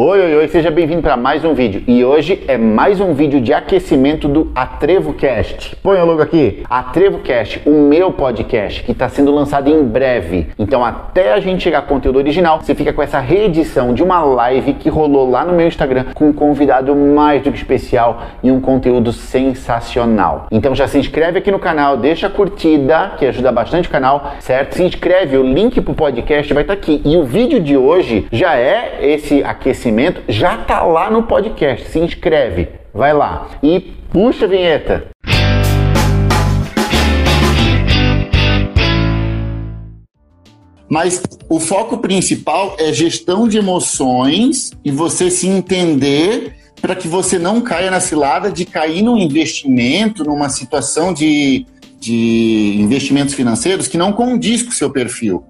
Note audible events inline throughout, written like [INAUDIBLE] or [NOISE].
Oi, oi, oi, seja bem-vindo para mais um vídeo. E hoje é mais um vídeo de aquecimento do AtrevoCast. Põe o logo aqui. AtrevoCast, o meu podcast, que está sendo lançado em breve. Então, até a gente chegar ao conteúdo original, você fica com essa reedição de uma live que rolou lá no meu Instagram com um convidado mais do que especial e um conteúdo sensacional. Então, já se inscreve aqui no canal, deixa a curtida, que ajuda bastante o canal, certo? Se inscreve, o link pro podcast vai estar tá aqui. E o vídeo de hoje já é esse aquecimento conhecimento já tá lá no podcast. Se inscreve, vai lá e puxa a vinheta. Mas o foco principal é gestão de emoções e você se entender para que você não caia na cilada de cair num investimento, numa situação de, de investimentos financeiros que não condiz com o seu perfil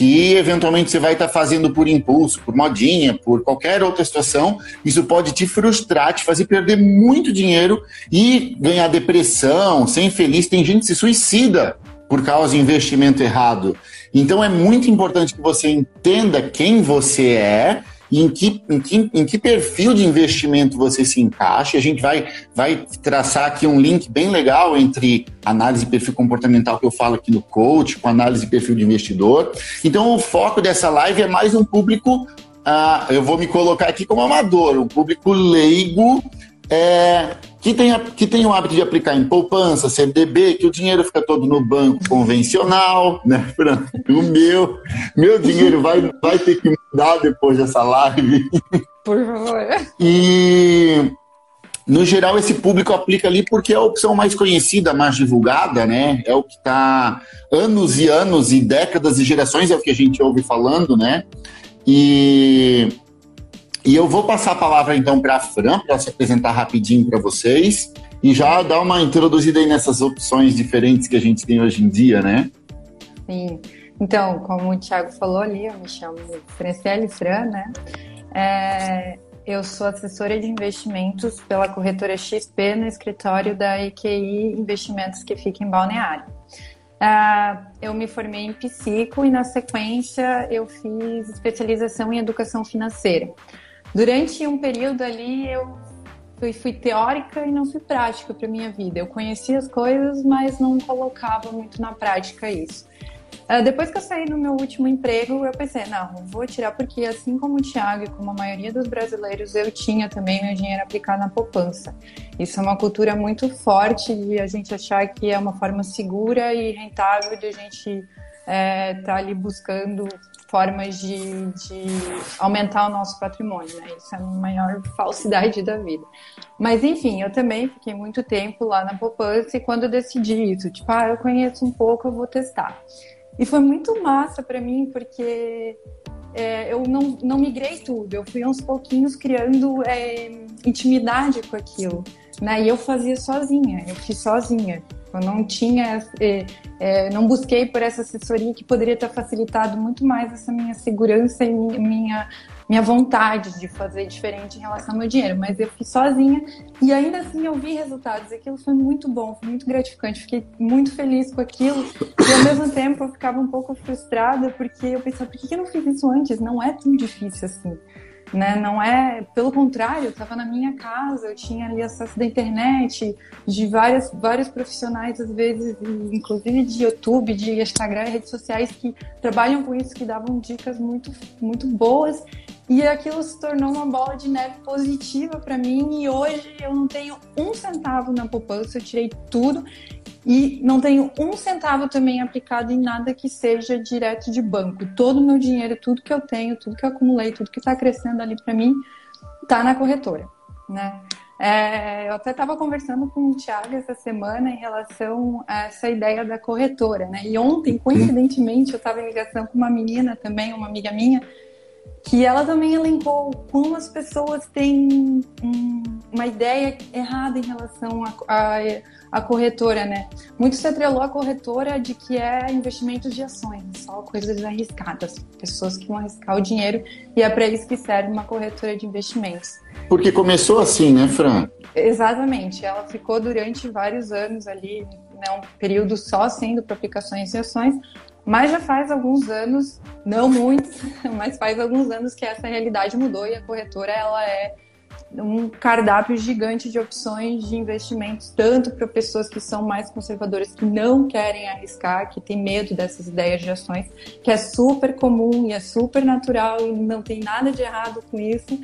que eventualmente você vai estar tá fazendo por impulso, por modinha, por qualquer outra situação, isso pode te frustrar, te fazer perder muito dinheiro e ganhar depressão, ser infeliz. Tem gente que se suicida por causa de investimento errado. Então é muito importante que você entenda quem você é em que, em que, em que perfil de investimento você se encaixa. A gente vai, vai traçar aqui um link bem legal entre análise de perfil comportamental que eu falo aqui no coach, com análise de perfil de investidor. Então, o foco dessa live é mais um público, uh, eu vou me colocar aqui como amador, um público leigo, é, que tem, que tem o hábito de aplicar em poupança, CDB, que o dinheiro fica todo no banco convencional, né, [LAUGHS] O meu, meu dinheiro vai, vai ter que mudar depois dessa live. [LAUGHS] Por favor. E, no geral, esse público aplica ali porque é a opção mais conhecida, mais divulgada, né? É o que está anos e anos e décadas e gerações, é o que a gente ouve falando, né? E e eu vou passar a palavra então para a Fran, para se apresentar rapidinho para vocês e já dar uma introduzida aí nessas opções diferentes que a gente tem hoje em dia, né? Sim. Então, como o Thiago falou ali, eu me chamo Franciele Fran, né? É, eu sou assessora de investimentos pela corretora XP no escritório da EQI Investimentos que fica em Balneário. Uh, eu me formei em psico e na sequência eu fiz especialização em educação financeira. Durante um período ali, eu fui, fui teórica e não fui prática para minha vida. Eu conhecia as coisas, mas não colocava muito na prática isso. Uh, depois que eu saí do meu último emprego, eu pensei, não, vou tirar porque assim como o Thiago e como a maioria dos brasileiros, eu tinha também meu dinheiro aplicado na poupança. Isso é uma cultura muito forte de a gente achar que é uma forma segura e rentável de a gente estar é, tá ali buscando formas de, de, aumentar o nosso patrimônio, né? Isso é a maior falsidade da vida. Mas enfim, eu também fiquei muito tempo lá na poupança e quando eu decidi isso, tipo, ah, eu conheço um pouco, eu vou testar. E foi muito massa para mim, porque é, eu não, não migrei tudo, eu fui aos pouquinhos criando é, intimidade com aquilo. Né? E eu fazia sozinha, eu fiz sozinha. Eu não tinha, é, é, não busquei por essa assessoria que poderia ter facilitado muito mais essa minha segurança e minha, minha vontade de fazer diferente em relação ao meu dinheiro. Mas eu fiz sozinha e ainda assim eu vi resultados. Aquilo foi muito bom, foi muito gratificante. Fiquei muito feliz com aquilo e ao mesmo tempo eu ficava um pouco frustrada porque eu pensava, por que eu não fiz isso antes? Não é tão difícil assim né? Não é, pelo contrário, eu estava na minha casa, eu tinha ali acesso da internet, de várias, vários profissionais, às vezes, inclusive de YouTube, de Instagram, redes sociais que trabalham com isso, que davam dicas muito, muito boas. E aquilo se tornou uma bola de neve positiva para mim. E hoje eu não tenho um centavo na poupança, eu tirei tudo e não tenho um centavo também aplicado em nada que seja direto de banco. Todo o meu dinheiro, tudo que eu tenho, tudo que eu acumulei, tudo que está crescendo ali para mim, está na corretora, né? É, eu até estava conversando com o Thiago essa semana em relação a essa ideia da corretora, né? E ontem, coincidentemente, eu estava em ligação com uma menina também, uma amiga minha, que ela também elencou como as pessoas têm um, uma ideia errada em relação à corretora, né? Muito se atrelou a corretora de que é investimentos de ações, só coisas arriscadas, pessoas que vão arriscar o dinheiro e é para isso que serve uma corretora de investimentos. Porque começou assim, né, Fran? Exatamente. Ela ficou durante vários anos ali, né, um período só sendo para aplicações e ações, Mas já faz alguns anos, não muitos, [LAUGHS] mas faz alguns anos que essa realidade mudou e a corretora ela é um cardápio gigante de opções de investimentos, tanto para pessoas que são mais conservadoras, que não querem arriscar, que têm medo dessas ideias de ações, que é super comum e é super natural e não tem nada de errado com isso,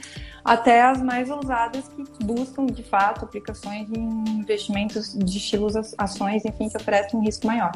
até as mais ousadas que buscam, de fato, aplicações em investimentos de estilos ações, enfim, que oferecem um risco maior.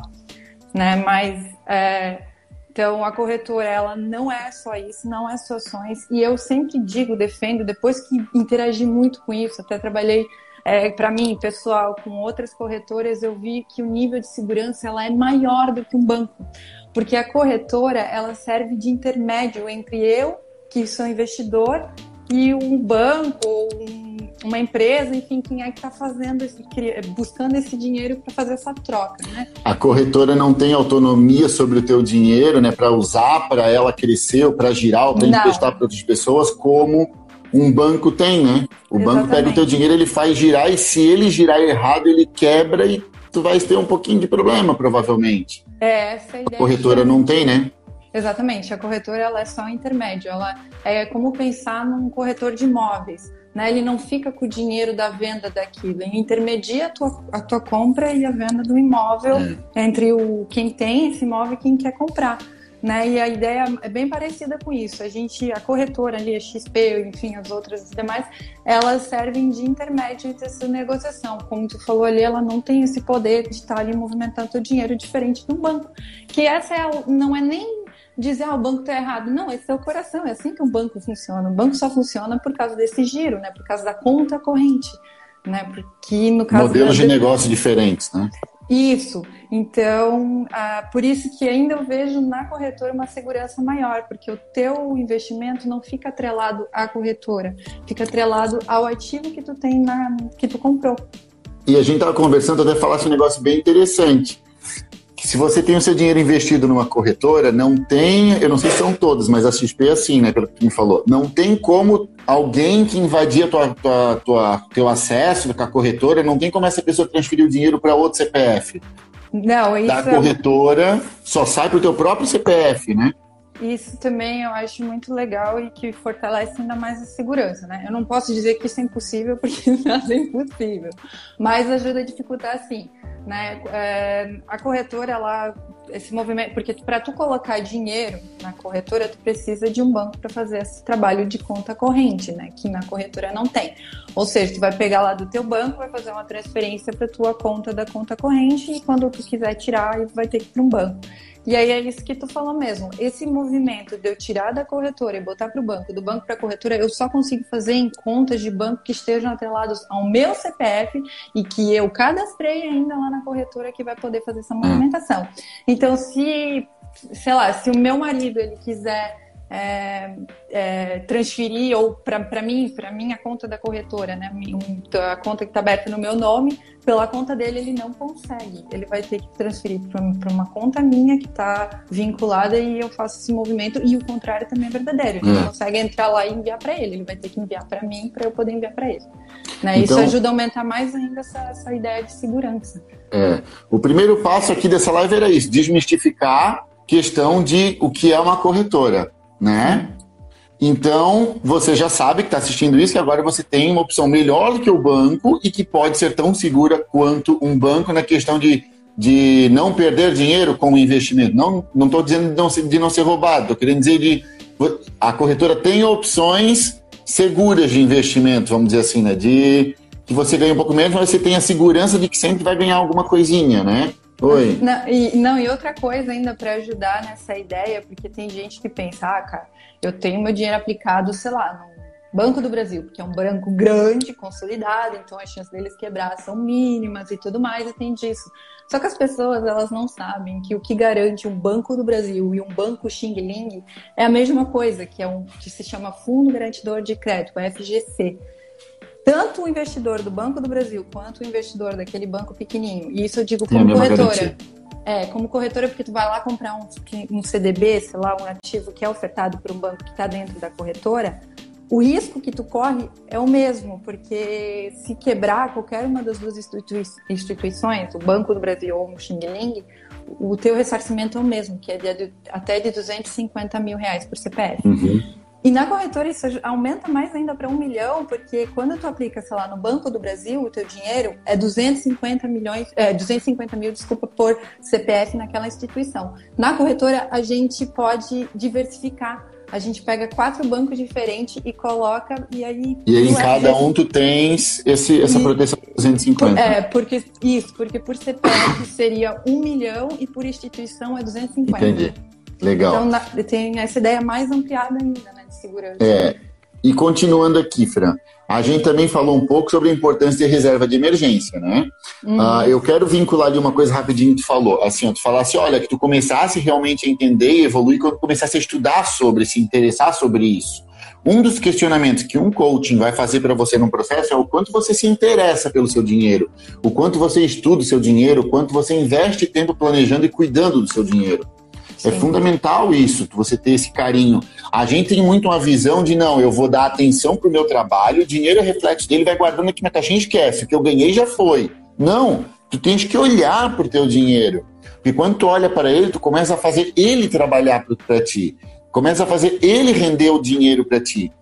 Né? Mas é, então, a corretora, ela não é só isso, não é só ações. E eu sempre digo, defendo, depois que interagi muito com isso, até trabalhei é, para mim, pessoal, com outras corretoras, eu vi que o nível de segurança ela é maior do que um banco. Porque a corretora, ela serve de intermédio entre eu, que sou investidor, e um banco ou um uma empresa, enfim, quem é que está fazendo esse, buscando esse dinheiro para fazer essa troca, né? A corretora não tem autonomia sobre o teu dinheiro, né, para usar, para ela crescer, ou para girar, ou para emprestar para outras pessoas, como um banco tem, né? O Exatamente. banco pega o teu dinheiro, ele faz girar e se ele girar errado, ele quebra e tu vai ter um pouquinho de problema, provavelmente. É, essa é a ideia. A corretora não tem, né? Exatamente, a corretora ela é só um intermédio, ela é como pensar num corretor de imóveis. Né? Ele não fica com o dinheiro da venda daquilo, ele intermedia a tua, a tua compra e a venda do imóvel é. entre o quem tem esse imóvel e quem quer comprar. Né? E a ideia é bem parecida com isso. A gente, a corretora ali, a XP, enfim, as outras demais, elas servem de intermédio dessa negociação. Como tu falou ali, ela não tem esse poder de estar ali movimentando o dinheiro diferente um banco. Que essa é a, não é nem dizer, ah, o banco está errado. Não, esse é o coração, é assim que um banco funciona. O banco só funciona por causa desse giro, né? Por causa da conta corrente, né? Porque no caso... Modelos de negócio diferentes, né? Isso. Então, ah, por isso que ainda eu vejo na corretora uma segurança maior, porque o teu investimento não fica atrelado à corretora, fica atrelado ao ativo que tu tem na que tu comprou. E a gente estava conversando até falasse um negócio bem interessante se você tem o seu dinheiro investido numa corretora, não tem, eu não sei se são todas, mas a XP é assim, né, pelo que me falou, não tem como alguém que invadir a tua, tua, tua, teu acesso com a corretora, não tem como essa pessoa transferir o dinheiro para outro CPF. Não, isso... Da corretora, só sai para o teu próprio CPF, né? Isso também eu acho muito legal e que fortalece ainda mais a segurança, né? Eu não posso dizer que isso é impossível, [LAUGHS] porque nada é impossível, mas ajuda a dificultar sim né? É, a corretora, ela, esse movimento, porque para tu colocar dinheiro na corretora, tu precisa de um banco para fazer esse trabalho de conta corrente, né? Que na corretora não tem. Ou seja, tu vai pegar lá do teu banco, vai fazer uma transferência para tua conta da conta corrente e quando tu quiser tirar, vai ter que ir para um banco. E aí é isso que tu falou mesmo. Esse movimento de eu tirar da corretora e botar para o banco, do banco para a corretora, eu só consigo fazer em contas de banco que estejam atrelados ao meu CPF e que eu cadastrei ainda lá na corretora que vai poder fazer essa movimentação. Então, se, sei lá, se o meu marido ele quiser é, é, transferir ou para mim, para minha conta da corretora, né, a conta que está aberta no meu nome, pela conta dele ele não consegue. Ele vai ter que transferir para uma conta minha que está vinculada e eu faço esse movimento. E o contrário também é verdadeiro. Ele não hum. consegue entrar lá e enviar para ele. Ele vai ter que enviar para mim para eu poder enviar para ele. Né? Então, Isso ajuda a aumentar mais ainda essa, essa ideia de segurança. É. O primeiro passo aqui dessa live era isso: desmistificar questão de o que é uma corretora né? Então, você já sabe que está assistindo isso, que agora você tem uma opção melhor do que o banco e que pode ser tão segura quanto um banco na questão de, de não perder dinheiro com o investimento. Não estou dizendo de não, ser, de não ser roubado, estou querendo dizer de a corretora tem opções seguras de investimento, vamos dizer assim, né? De que você ganha um pouco menos, mas você tem a segurança de que sempre vai ganhar alguma coisinha, né? Oi. Não, e, não, e outra coisa ainda para ajudar nessa ideia, porque tem gente que pensa, ah, cara, eu tenho meu dinheiro aplicado, sei lá, no Banco do Brasil, porque é um banco grande, consolidado, então as chances deles quebrar são mínimas e tudo mais, e tem disso. Só que as pessoas, elas não sabem que o que garante um Banco do Brasil e um banco Xing Ling é a mesma coisa, que é um que se chama Fundo Garantidor de Crédito, FGC tanto o investidor do Banco do Brasil quanto o investidor daquele banco pequenininho, e isso eu digo como corretora. É, como corretora, porque tu vai lá comprar um, um CDB, sei lá, um ativo que é ofertado por um banco que está dentro da corretora, o risco que tu corre é o mesmo, porque se quebrar qualquer uma das duas institui instituições, o Banco do Brasil ou o Xing Ling, o teu ressarcimento é o mesmo, que é de, até de 250 mil reais por CPF. Uhum. E na corretora isso aumenta mais ainda para um milhão, porque quando tu aplica, sei lá, no Banco do Brasil, o teu dinheiro é 250 milhões, é, 250 mil, desculpa, por CPF naquela instituição. Na corretora, a gente pode diversificar. A gente pega quatro bancos diferentes e coloca, e aí. E aí em cada um tu tens esse, essa e, proteção de 250. É, porque isso, porque por CPF seria um milhão e por instituição é 250. Entendi. Legal. Então na, tem essa ideia mais ampliada ainda, né, segurança. É. E continuando aqui, Fran, a gente também falou um pouco sobre a importância de reserva de emergência, né? Uhum. Uh, eu quero vincular ali uma coisa rapidinho que tu falou. Assim, tu falasse, olha, que tu começasse realmente a entender e evoluir quando começasse a estudar sobre, se interessar sobre isso. Um dos questionamentos que um coaching vai fazer para você no processo é o quanto você se interessa pelo seu dinheiro, o quanto você estuda o seu dinheiro, o quanto você investe tempo planejando e cuidando do seu dinheiro. É fundamental isso, você ter esse carinho. A gente tem muito uma visão de, não, eu vou dar atenção pro meu trabalho, o dinheiro é reflexo dele, vai guardando aqui na caixinha e esquece. O que eu ganhei já foi. Não, tu tens que olhar pro teu dinheiro. Porque quando tu olha para ele, tu começa a fazer ele trabalhar para ti. Começa a fazer ele render o dinheiro para ti.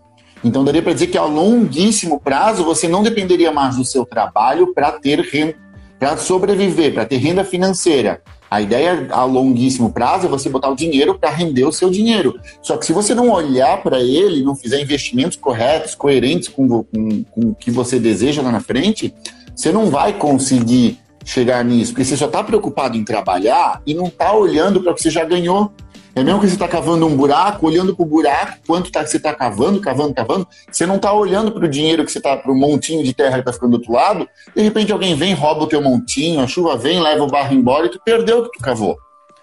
Então daria para dizer que a longuíssimo prazo você não dependeria mais do seu trabalho para ter renda, para sobreviver, para ter renda financeira. A ideia a longuíssimo prazo é você botar o dinheiro para render o seu dinheiro. Só que se você não olhar para ele, não fizer investimentos corretos, coerentes com, com, com o que você deseja lá na frente, você não vai conseguir chegar nisso, porque você só está preocupado em trabalhar e não está olhando para o que você já ganhou. É mesmo que você está cavando um buraco, olhando para o buraco, quanto tá, você está cavando, cavando, cavando, você não está olhando para o dinheiro que você está, para o montinho de terra que está ficando do outro lado, de repente alguém vem, rouba o teu montinho, a chuva vem, leva o barro embora e tu perdeu o que tu cavou.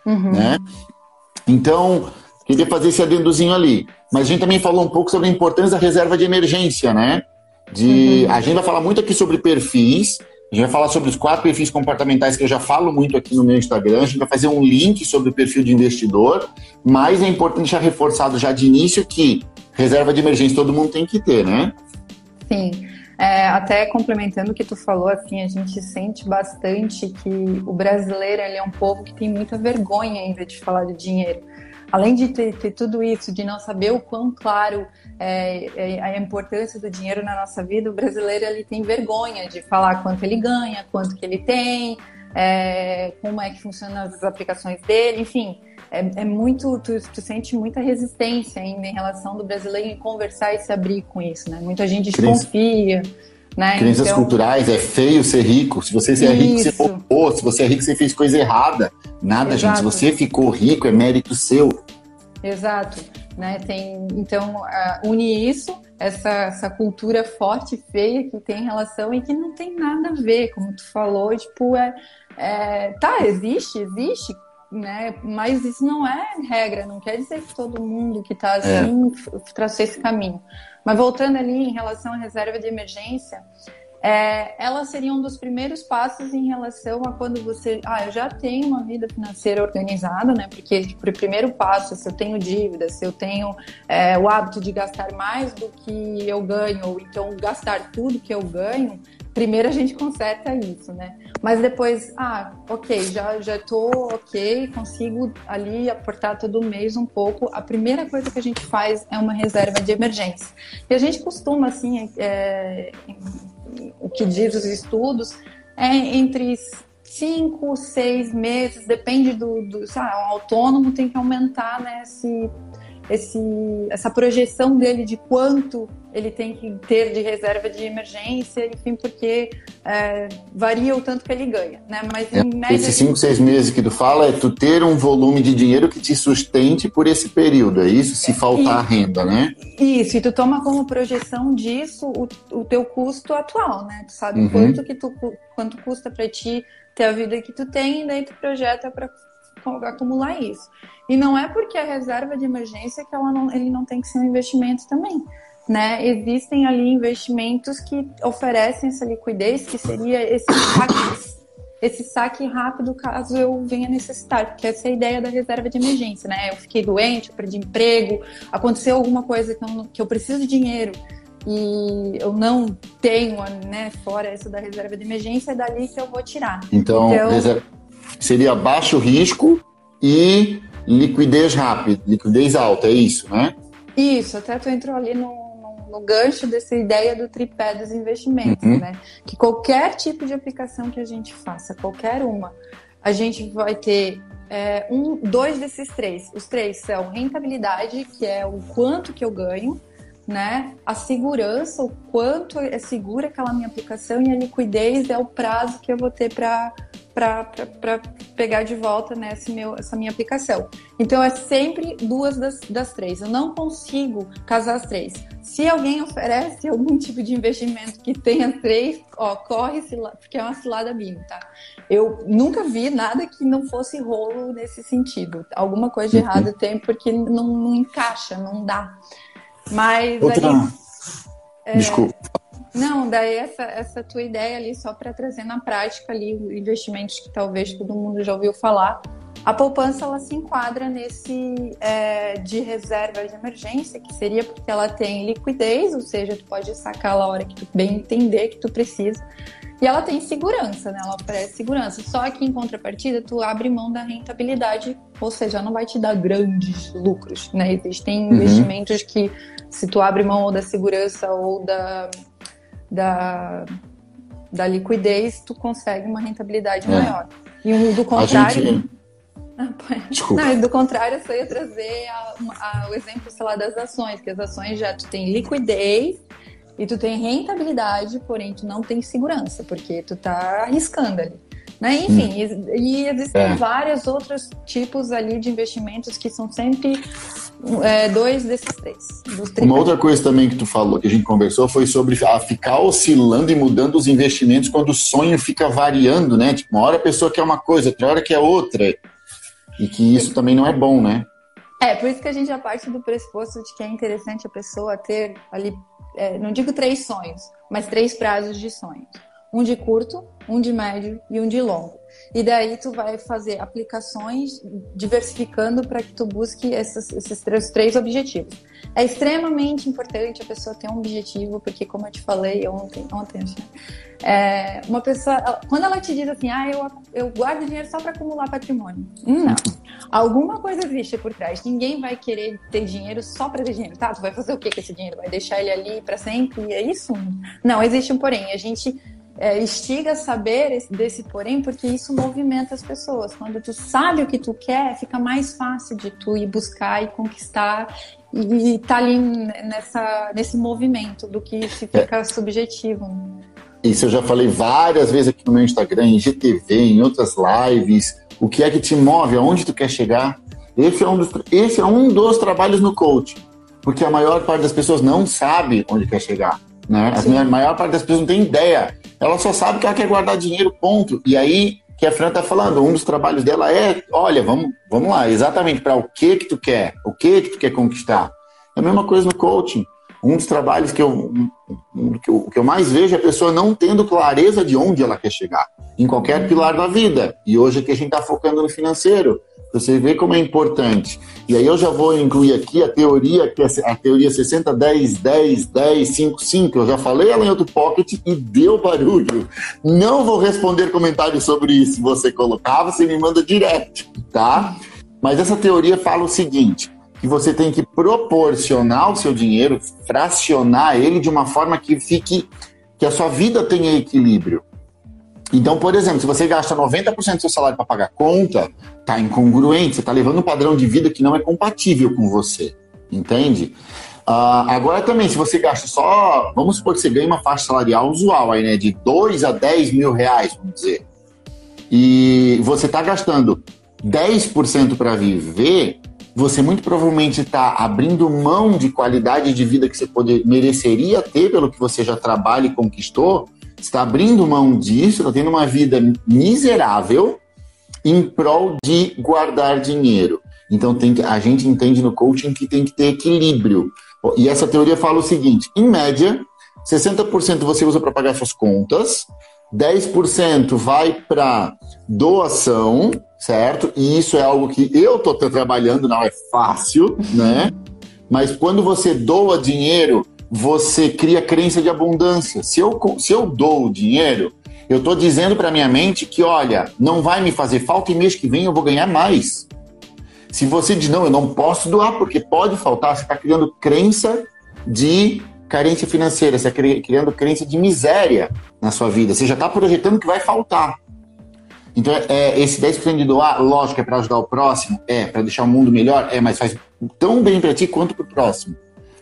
Uhum. Né? Então, queria fazer esse adendozinho ali. Mas a gente também falou um pouco sobre a importância da reserva de emergência, né? De, uhum. A gente vai falar muito aqui sobre perfis, a gente vai falar sobre os quatro perfis comportamentais que eu já falo muito aqui no meu Instagram. A gente vai fazer um link sobre o perfil de investidor, mas é importante deixar reforçado já de início que reserva de emergência todo mundo tem que ter, né? Sim. É, até complementando o que tu falou, assim, a gente sente bastante que o brasileiro ele é um povo que tem muita vergonha ainda de falar de dinheiro. Além de ter, ter tudo isso, de não saber o quão claro é, é, a importância do dinheiro na nossa vida, o brasileiro ele tem vergonha de falar quanto ele ganha, quanto que ele tem, é, como é que funcionam as aplicações dele, enfim. É, é muito, tu, tu, sente muita resistência ainda em relação do brasileiro em conversar e se abrir com isso, né? Muita gente desconfia. Né? Crenças então... culturais, é feio ser rico. Se você é rico, você poupou. Se você é rico, você fez coisa errada. Nada, Exato. gente. Se você ficou rico, é mérito seu. Exato. Né? Tem, então, uh, une isso, essa, essa cultura forte e feia que tem relação e que não tem nada a ver, como tu falou, tipo, é, é tá, existe, existe, né? Mas isso não é regra, não quer dizer que todo mundo que está assim é. traçou esse caminho. Mas voltando ali em relação à reserva de emergência, é, ela seria um dos primeiros passos em relação a quando você, ah, eu já tenho uma vida financeira organizada, né? Porque tipo, primeiro passo, se eu tenho dívidas, se eu tenho é, o hábito de gastar mais do que eu ganho, ou então gastar tudo que eu ganho, primeiro a gente conserta isso, né? Mas depois, ah, ok, já já ok, consigo ali aportar todo mês um pouco. A primeira coisa que a gente faz é uma reserva de emergência. E a gente costuma assim, é, o que diz os estudos, é entre cinco, seis meses, depende do, do o autônomo tem que aumentar né, esse, esse, essa projeção dele de quanto ele tem que ter de reserva de emergência, enfim, porque é, varia o tanto que ele ganha, né? Mas em é, média... Esses cinco, seis meses que tu fala é tu ter um volume de dinheiro que te sustente por esse período, é isso? Se faltar e, renda, né? Isso, e tu toma como projeção disso o, o teu custo atual, né? Tu sabe uhum. quanto que tu, quanto custa para ti ter a vida que tu tem, e daí tu projeta para acumular isso. E não é porque a reserva de emergência que ela não, ele não tem que ser um investimento também né? Existem ali investimentos que oferecem essa liquidez, que seria esse saque, esse saque rápido caso eu venha necessitar, porque essa é a ideia da reserva de emergência, né? Eu fiquei doente, eu perdi emprego, aconteceu alguma coisa que eu, que eu preciso de dinheiro e eu não tenho, né, fora essa da reserva de emergência, é dali que eu vou tirar. Então, então... Reserva seria baixo risco e liquidez rápida, liquidez alta, é isso, né? Isso, até tu entrou ali no, no, no gancho dessa ideia do tripé dos investimentos, uhum. né? Que qualquer tipo de aplicação que a gente faça, qualquer uma, a gente vai ter é, um, dois desses três. Os três são rentabilidade, que é o quanto que eu ganho, né? A segurança, o quanto é segura aquela minha aplicação e a liquidez é o prazo que eu vou ter para para pegar de volta né, meu, essa minha aplicação. Então é sempre duas das, das três. Eu não consigo casar as três. Se alguém oferece algum tipo de investimento que tenha três, ó, corre porque é uma cilada minha, tá? Eu nunca vi nada que não fosse rolo nesse sentido. Alguma coisa de uhum. errado tem porque não, não encaixa, não dá. Mas Outra... aí, é... Desculpa. Não, daí essa, essa tua ideia ali, só para trazer na prática ali investimentos que talvez todo mundo já ouviu falar. A poupança ela se enquadra nesse é, de reserva de emergência, que seria porque ela tem liquidez, ou seja, tu pode sacar a hora que tu bem entender que tu precisa. E ela tem segurança, né? Ela oferece segurança. Só que em contrapartida, tu abre mão da rentabilidade, ou seja, não vai te dar grandes lucros, né? Existem uhum. investimentos que, se tu abre mão ou da segurança ou da da, da liquidez, tu consegue uma rentabilidade é. maior. E [LAUGHS] do contrário. Gente... Desculpa. Não, do contrário, eu só ia trazer a, a, o exemplo, sei lá, das ações, que as ações já tu tem liquidez e tu tem rentabilidade, porém tu não tem segurança, porque tu tá arriscando ali. Né? Enfim, hum. e, e, existem é. vários outros tipos ali de investimentos que são sempre é, dois desses três. Uma outra coisa também que tu falou, que a gente conversou, foi sobre a ficar oscilando e mudando os investimentos quando o sonho fica variando, né? Tipo, uma hora a pessoa quer uma coisa, outra hora quer outra. E que isso também não é bom, né? É, por isso que a gente já parte do pressuposto de que é interessante a pessoa ter ali, é, não digo três sonhos, mas três prazos de sonhos. Um de curto, um de médio e um de longo. E daí tu vai fazer aplicações diversificando para que tu busque esses, esses três, três objetivos. É extremamente importante a pessoa ter um objetivo, porque como eu te falei ontem, ontem é, uma pessoa, quando ela te diz assim, ah, eu, eu guardo dinheiro só para acumular patrimônio. Não. Alguma coisa existe por trás. Ninguém vai querer ter dinheiro só para ter dinheiro, tá? Tu vai fazer o que com esse dinheiro? Vai deixar ele ali para sempre? E é isso? Não, existe um porém. A gente é, instiga saber desse porém, porque isso movimenta as pessoas. Quando tu sabe o que tu quer, fica mais fácil de tu ir buscar e conquistar e estar tá ali nessa, nesse movimento do que se fica é. subjetivo. Isso eu já falei várias vezes aqui no meu Instagram, em GTV, em outras lives. O que é que te move? Aonde tu quer chegar? Esse é um dos, esse é um dos trabalhos no coaching. Porque a maior parte das pessoas não sabe onde quer chegar. Né? A maior parte das pessoas não tem ideia. Ela só sabe que ela quer guardar dinheiro, ponto. E aí, que a Fran tá falando, um dos trabalhos dela é, olha, vamos, vamos lá, exatamente para o que que tu quer, o que que tu quer conquistar. É a mesma coisa no coaching. Um dos trabalhos que eu, que eu, que eu mais vejo é a pessoa não tendo clareza de onde ela quer chegar, em qualquer pilar da vida. E hoje aqui a gente está focando no financeiro. Você vê como é importante. E aí eu já vou incluir aqui a teoria, que é a teoria 60, 10, 10, 10, 5, 5. Eu já falei ela em outro pocket e deu barulho. Não vou responder comentários sobre isso. Você colocar, você me manda direto, tá? Mas essa teoria fala o seguinte: que você tem que proporcionar o seu dinheiro, fracionar ele de uma forma que fique que a sua vida tenha equilíbrio. Então, por exemplo, se você gasta 90% do seu salário para pagar conta, tá incongruente, você está levando um padrão de vida que não é compatível com você, entende? Uh, agora também, se você gasta só, vamos supor que você ganha uma faixa salarial usual aí, né, de 2 a 10 mil reais, vamos dizer, e você está gastando 10% para viver, você muito provavelmente está abrindo mão de qualidade de vida que você poder, mereceria ter pelo que você já trabalha e conquistou, está abrindo mão disso, está tendo uma vida miserável em prol de guardar dinheiro. Então tem que, a gente entende no coaching que tem que ter equilíbrio. E essa teoria fala o seguinte: em média, 60% você usa para pagar suas contas, 10% vai para doação, certo? E isso é algo que eu estou trabalhando, não é fácil, né? Mas quando você doa dinheiro, você cria crença de abundância. Se eu, se eu dou o dinheiro, Eu estou dizendo para minha mente que, olha, não vai me fazer falta e mês que vem eu vou ganhar mais. Se você diz, não, eu não posso doar porque pode faltar, você está criando crença de carência financeira, você está criando crença de miséria na sua vida. Você já está projetando que vai faltar. Então, é, esse 10% de doar, lógico, é para ajudar o próximo, é, para deixar o mundo melhor, é, mas faz tão bem para ti quanto para o próximo.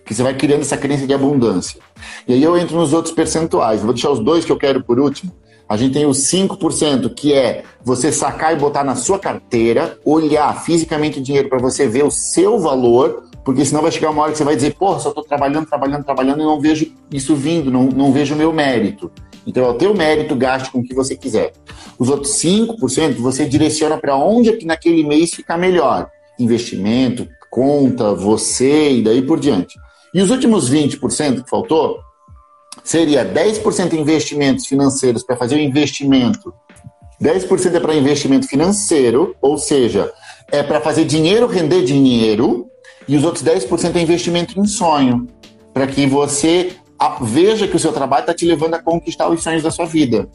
Que você vai criando essa crença de abundância. E aí eu entro nos outros percentuais. Vou deixar os dois que eu quero por último. A gente tem os 5%, que é você sacar e botar na sua carteira, olhar fisicamente o dinheiro para você ver o seu valor, porque senão vai chegar uma hora que você vai dizer, pô, só estou trabalhando, trabalhando, trabalhando e não vejo isso vindo, não, não vejo o meu mérito. Então é o teu mérito, gaste com o que você quiser. Os outros 5% você direciona para onde é que naquele mês fica melhor. Investimento, conta, você e daí por diante. E os últimos 20% que faltou seria 10% em investimentos financeiros para fazer o investimento. 10% é para investimento financeiro, ou seja, é para fazer dinheiro render dinheiro, e os outros 10% é investimento em sonho, para que você veja que o seu trabalho está te levando a conquistar os sonhos da sua vida.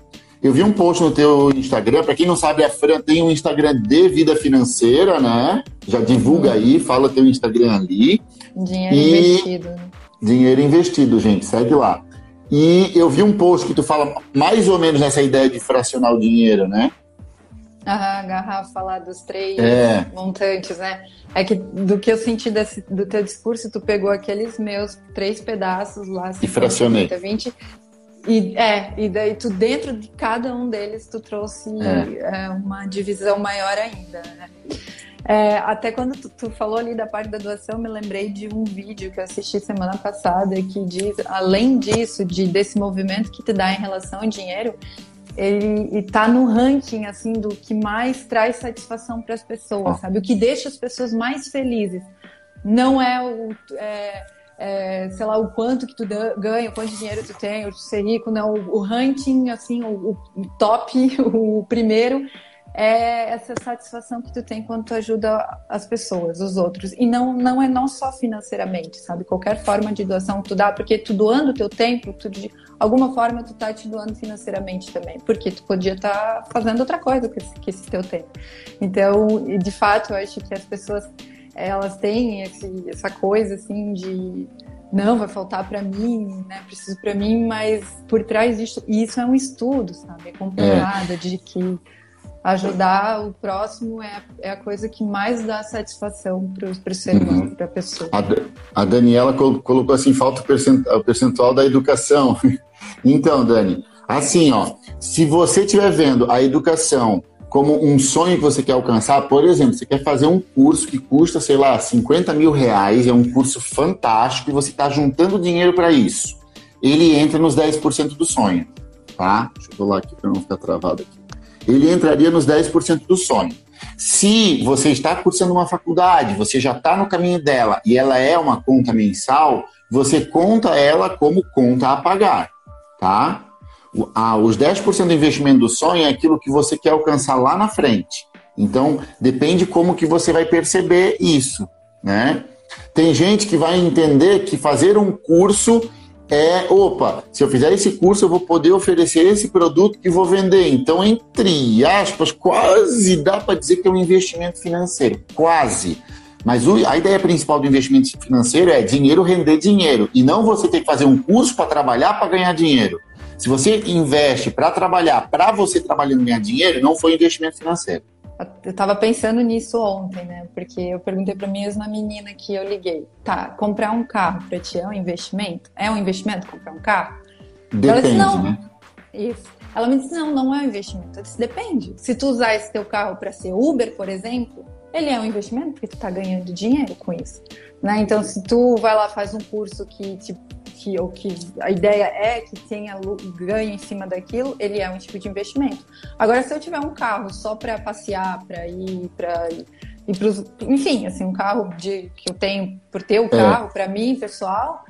Eu vi um post no teu Instagram, para quem não sabe, a Fran tem um Instagram de vida financeira, né? Já divulga aí, fala teu Instagram ali. Dinheiro e... investido. Dinheiro investido, gente, segue lá. E eu vi um post que tu fala mais ou menos nessa ideia de fracionar o dinheiro, né? Aham, garrafa lá dos três é. montantes, né? É que do que eu senti desse, do teu discurso, tu pegou aqueles meus três pedaços lá, e fracionei. 20, e, é, e daí tu dentro de cada um deles tu trouxe é. É, uma divisão maior ainda, né? É, até quando tu, tu, falou ali da parte da doação, me lembrei de um vídeo que eu assisti semana passada que diz, além disso, de desse movimento que te dá em relação ao dinheiro, ele está no ranking assim do que mais traz satisfação para as pessoas, oh. sabe? O que deixa as pessoas mais felizes. Não é o é, é, sei lá o quanto que tu ganha, o quanto de dinheiro tu tem, ou ser rico, não. O, o ranking assim, o, o top, [LAUGHS] o primeiro é essa satisfação que tu tem quando tu ajuda as pessoas, os outros. E não, não é não só financeiramente, sabe? Qualquer forma de doação que tu dá, porque tu doando o teu tempo, tu, de alguma forma tu tá te doando financeiramente também, porque tu podia estar tá fazendo outra coisa com esse, com esse teu tempo. Então, de fato, eu acho que as pessoas, elas têm esse, essa coisa, assim, de não vai faltar para mim, né? Preciso para mim, mas por trás disso, e isso é um estudo, sabe? É comprovado é. de que ajudar o próximo é, é a coisa que mais dá satisfação para o ser humano, uhum. para a pessoa. A, a Daniela colocou assim, falta o percentual, percentual da educação. [LAUGHS] então, Dani, assim, ó, se você estiver vendo a educação como um sonho que você quer alcançar, por exemplo, você quer fazer um curso que custa, sei lá, 50 mil reais, é um curso fantástico e você está juntando dinheiro para isso. Ele entra nos 10% do sonho, tá? Deixa eu pular aqui para não ficar travado aqui ele entraria nos 10% do sonho. Se você está cursando uma faculdade, você já está no caminho dela e ela é uma conta mensal, você conta ela como conta a pagar, tá? Ah, os 10% do investimento do sonho é aquilo que você quer alcançar lá na frente. Então, depende como que você vai perceber isso, né? Tem gente que vai entender que fazer um curso é, opa, se eu fizer esse curso, eu vou poder oferecer esse produto que vou vender. Então, entre aspas, quase dá para dizer que é um investimento financeiro. Quase. Mas a ideia principal do investimento financeiro é dinheiro render dinheiro. E não você ter que fazer um curso para trabalhar para ganhar dinheiro. Se você investe para trabalhar, para você trabalhando ganhar dinheiro, não foi investimento financeiro. Eu tava pensando nisso ontem, né? Porque eu perguntei pra mesma menina que eu liguei. Tá, comprar um carro pra ti é um investimento? É um investimento comprar um carro? Depende, ela disse, não. né? Isso. Ela me disse, não, não é um investimento. Eu disse, depende. Se tu usar esse teu carro para ser Uber, por exemplo, ele é um investimento porque tu tá ganhando dinheiro com isso. Né? Então, se tu vai lá faz um curso que te que, ou que a ideia é que tenha ganho em cima daquilo, ele é um tipo de investimento. Agora, se eu tiver um carro só para passear, para ir para pros, enfim, assim, um carro de, que eu tenho por ter o é. carro é. para mim, pessoal,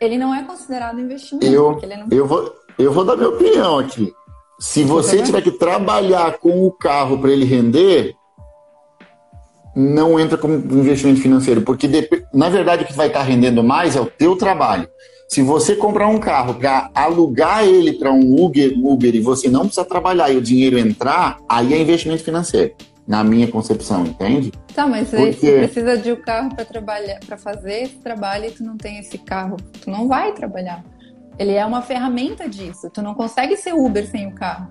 ele não é considerado investimento. Eu, não... eu, vou, eu vou dar minha opinião aqui. Se você tiver que trabalhar com o carro para ele render, não entra como investimento financeiro, porque na verdade o que vai estar rendendo mais é o teu trabalho. Se você comprar um carro para alugar ele para um Uber, Uber e você não precisa trabalhar e o dinheiro entrar, aí é investimento financeiro, na minha concepção, entende? Tá, mas Porque... você precisa de um carro para trabalhar, para fazer esse trabalho e tu não tem esse carro, tu não vai trabalhar. Ele é uma ferramenta disso. Tu não consegue ser Uber sem o carro.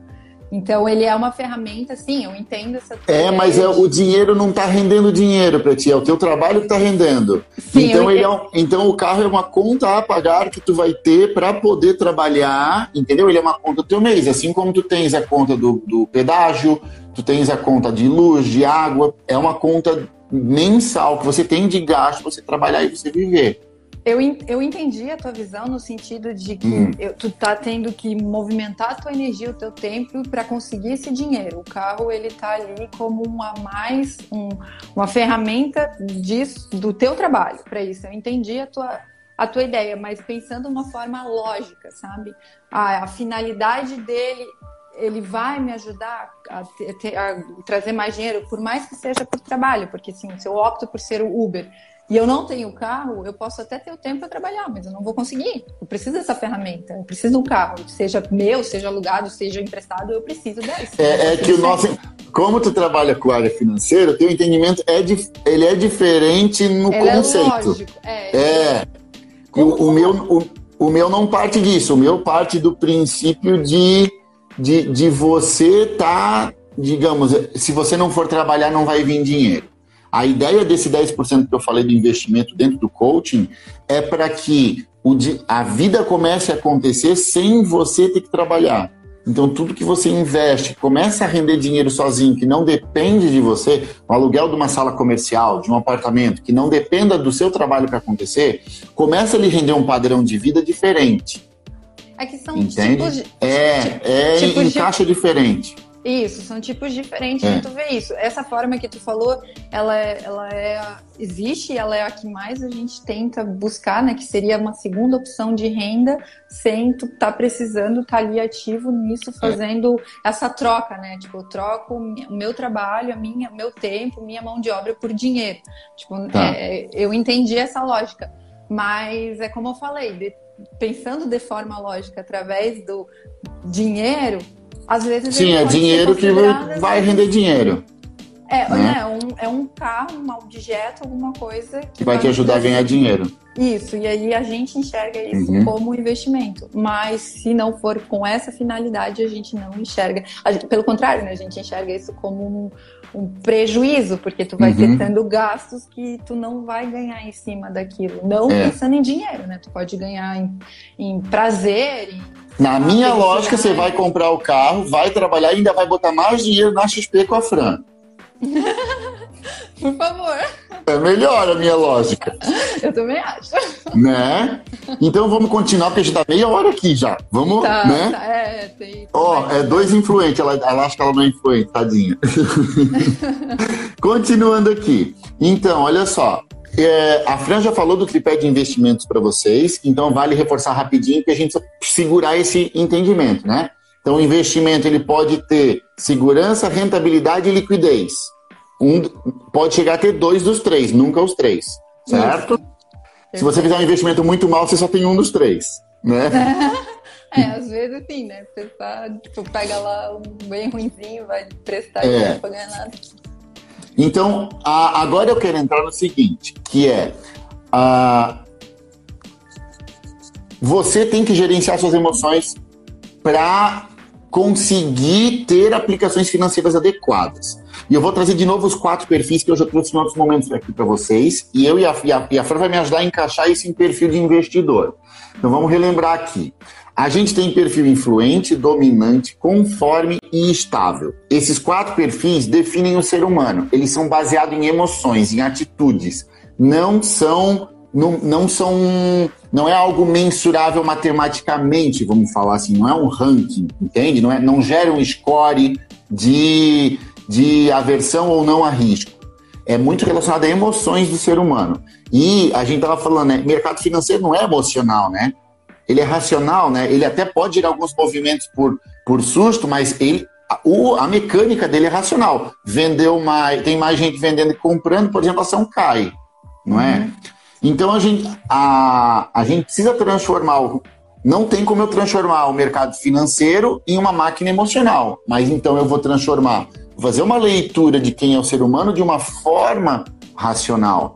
Então ele é uma ferramenta, sim, eu entendo essa. É, mas é, o dinheiro não está rendendo dinheiro para ti, é o teu trabalho que está rendendo. Sim, então, ele é um, então o carro é uma conta a pagar que tu vai ter para poder trabalhar, entendeu? Ele é uma conta do teu mês, assim como tu tens a conta do, do pedágio, tu tens a conta de luz, de água, é uma conta mensal que você tem de gasto para você trabalhar e você viver. Eu, eu entendi a tua visão no sentido de que hum. eu, tu tá tendo que movimentar a tua energia, o teu tempo para conseguir esse dinheiro. O carro ele tá ali como uma mais um, uma ferramenta disso, do teu trabalho para isso. Eu entendi a tua a tua ideia, mas pensando uma forma lógica, sabe? a finalidade dele ele vai me ajudar a, ter, a, trazer mais dinheiro, por mais que seja por trabalho, porque assim, se eu opto por ser o Uber e eu não tenho carro, eu posso até ter o tempo para trabalhar, mas eu não vou conseguir. Eu preciso dessa ferramenta, eu preciso de um carro, seja meu, seja alugado, seja emprestado, eu preciso dessa. É, é que o nosso, como tu trabalha com a área financeira, o teu entendimento é ele é diferente no é conceito. É, lógico. é. é. O, o, meu, o, o meu não parte disso, o meu parte do princípio de, de, de você tá, digamos, se você não for trabalhar, não vai vir dinheiro. A ideia desse 10% que eu falei do investimento dentro do coaching é para que a vida comece a acontecer sem você ter que trabalhar. Então, tudo que você investe, começa a render dinheiro sozinho, que não depende de você, o aluguel de uma sala comercial, de um apartamento, que não dependa do seu trabalho para acontecer, começa a lhe render um padrão de vida diferente. É que são Entende? tipos de. É, é tipos encaixa de... diferente. Isso, são tipos diferentes é. de tu ver isso. Essa forma que tu falou, ela, é, ela é, existe, ela é a que mais a gente tenta buscar, né? Que seria uma segunda opção de renda, sem tu tá precisando estar tá ali ativo nisso, é. fazendo é. essa troca, né? Tipo, eu troco o meu trabalho, a minha, meu tempo, minha mão de obra por dinheiro. Tipo, tá. é, eu entendi essa lógica. Mas é como eu falei, de, pensando de forma lógica através do dinheiro, às vezes Sim, é dinheiro que vai render dinheiro. É, né? né? um, é um carro, um objeto, alguma coisa que, que vai, te ajudar a ganhar dinheiro. Isso, e aí a gente enxerga isso uhum. como investimento. Mas se não for com essa finalidade, a gente não enxerga. Gente, pelo contrário, né? A gente enxerga isso como um, um prejuízo, porque tu vai uhum. ter tendo gastos que tu não vai ganhar em cima daquilo. Não é. pensando em dinheiro, né? Tu pode ganhar em, em prazer, em na minha lógica, você vai comprar o carro, vai trabalhar e ainda vai botar mais dinheiro na XP com a Fran. [LAUGHS] Por favor. É melhor a minha lógica. [LAUGHS] Eu também acho. Né? Então vamos continuar, porque a gente tá meia hora aqui já. Vamos, tá, né? Tá, é, tem. Ó, é dois influentes, ela, ela acha que ela não é influente, tadinha. [LAUGHS] Continuando aqui. Então, olha só. É, a Fran já falou do tripé de investimentos para vocês, então vale reforçar rapidinho que a gente segurar esse entendimento, né? Então, o investimento ele pode ter segurança, rentabilidade e liquidez. Um, pode chegar a ter dois dos três, nunca os três, certo? Isso. Se você fizer um investimento muito mal, você só tem um dos três, né? [LAUGHS] É, às vezes sim, né? Você tá, tipo, pega lá um bem ruimzinho, vai prestar é. e não vai ganhar nada. Então, a, agora eu quero entrar no seguinte, que é a, você tem que gerenciar suas emoções para conseguir ter aplicações financeiras adequadas. E eu vou trazer de novo os quatro perfis que eu já trouxe em outros momentos aqui para vocês. E eu e a, e a, e a Fran vai me ajudar a encaixar isso em perfil de investidor. Então vamos relembrar aqui. A gente tem perfil influente, dominante, conforme e estável. Esses quatro perfis definem o ser humano. Eles são baseados em emoções, em atitudes. Não são, não, não são, não é algo mensurável matematicamente, vamos falar assim. Não é um ranking, entende? Não, é, não gera um score de, de aversão ou não a risco. É muito relacionado a emoções do ser humano. E a gente estava falando, né? Mercado financeiro não é emocional, né? ele é racional, né? Ele até pode gerar alguns movimentos por, por susto, mas ele, a, o, a mecânica dele é racional. Vendeu mais, tem mais gente vendendo e comprando, por exemplo, a ação cai, não é? Uhum. Então a gente, a, a gente precisa transformar o, não tem como eu transformar o mercado financeiro em uma máquina emocional, mas então eu vou transformar, fazer uma leitura de quem é o ser humano de uma forma racional.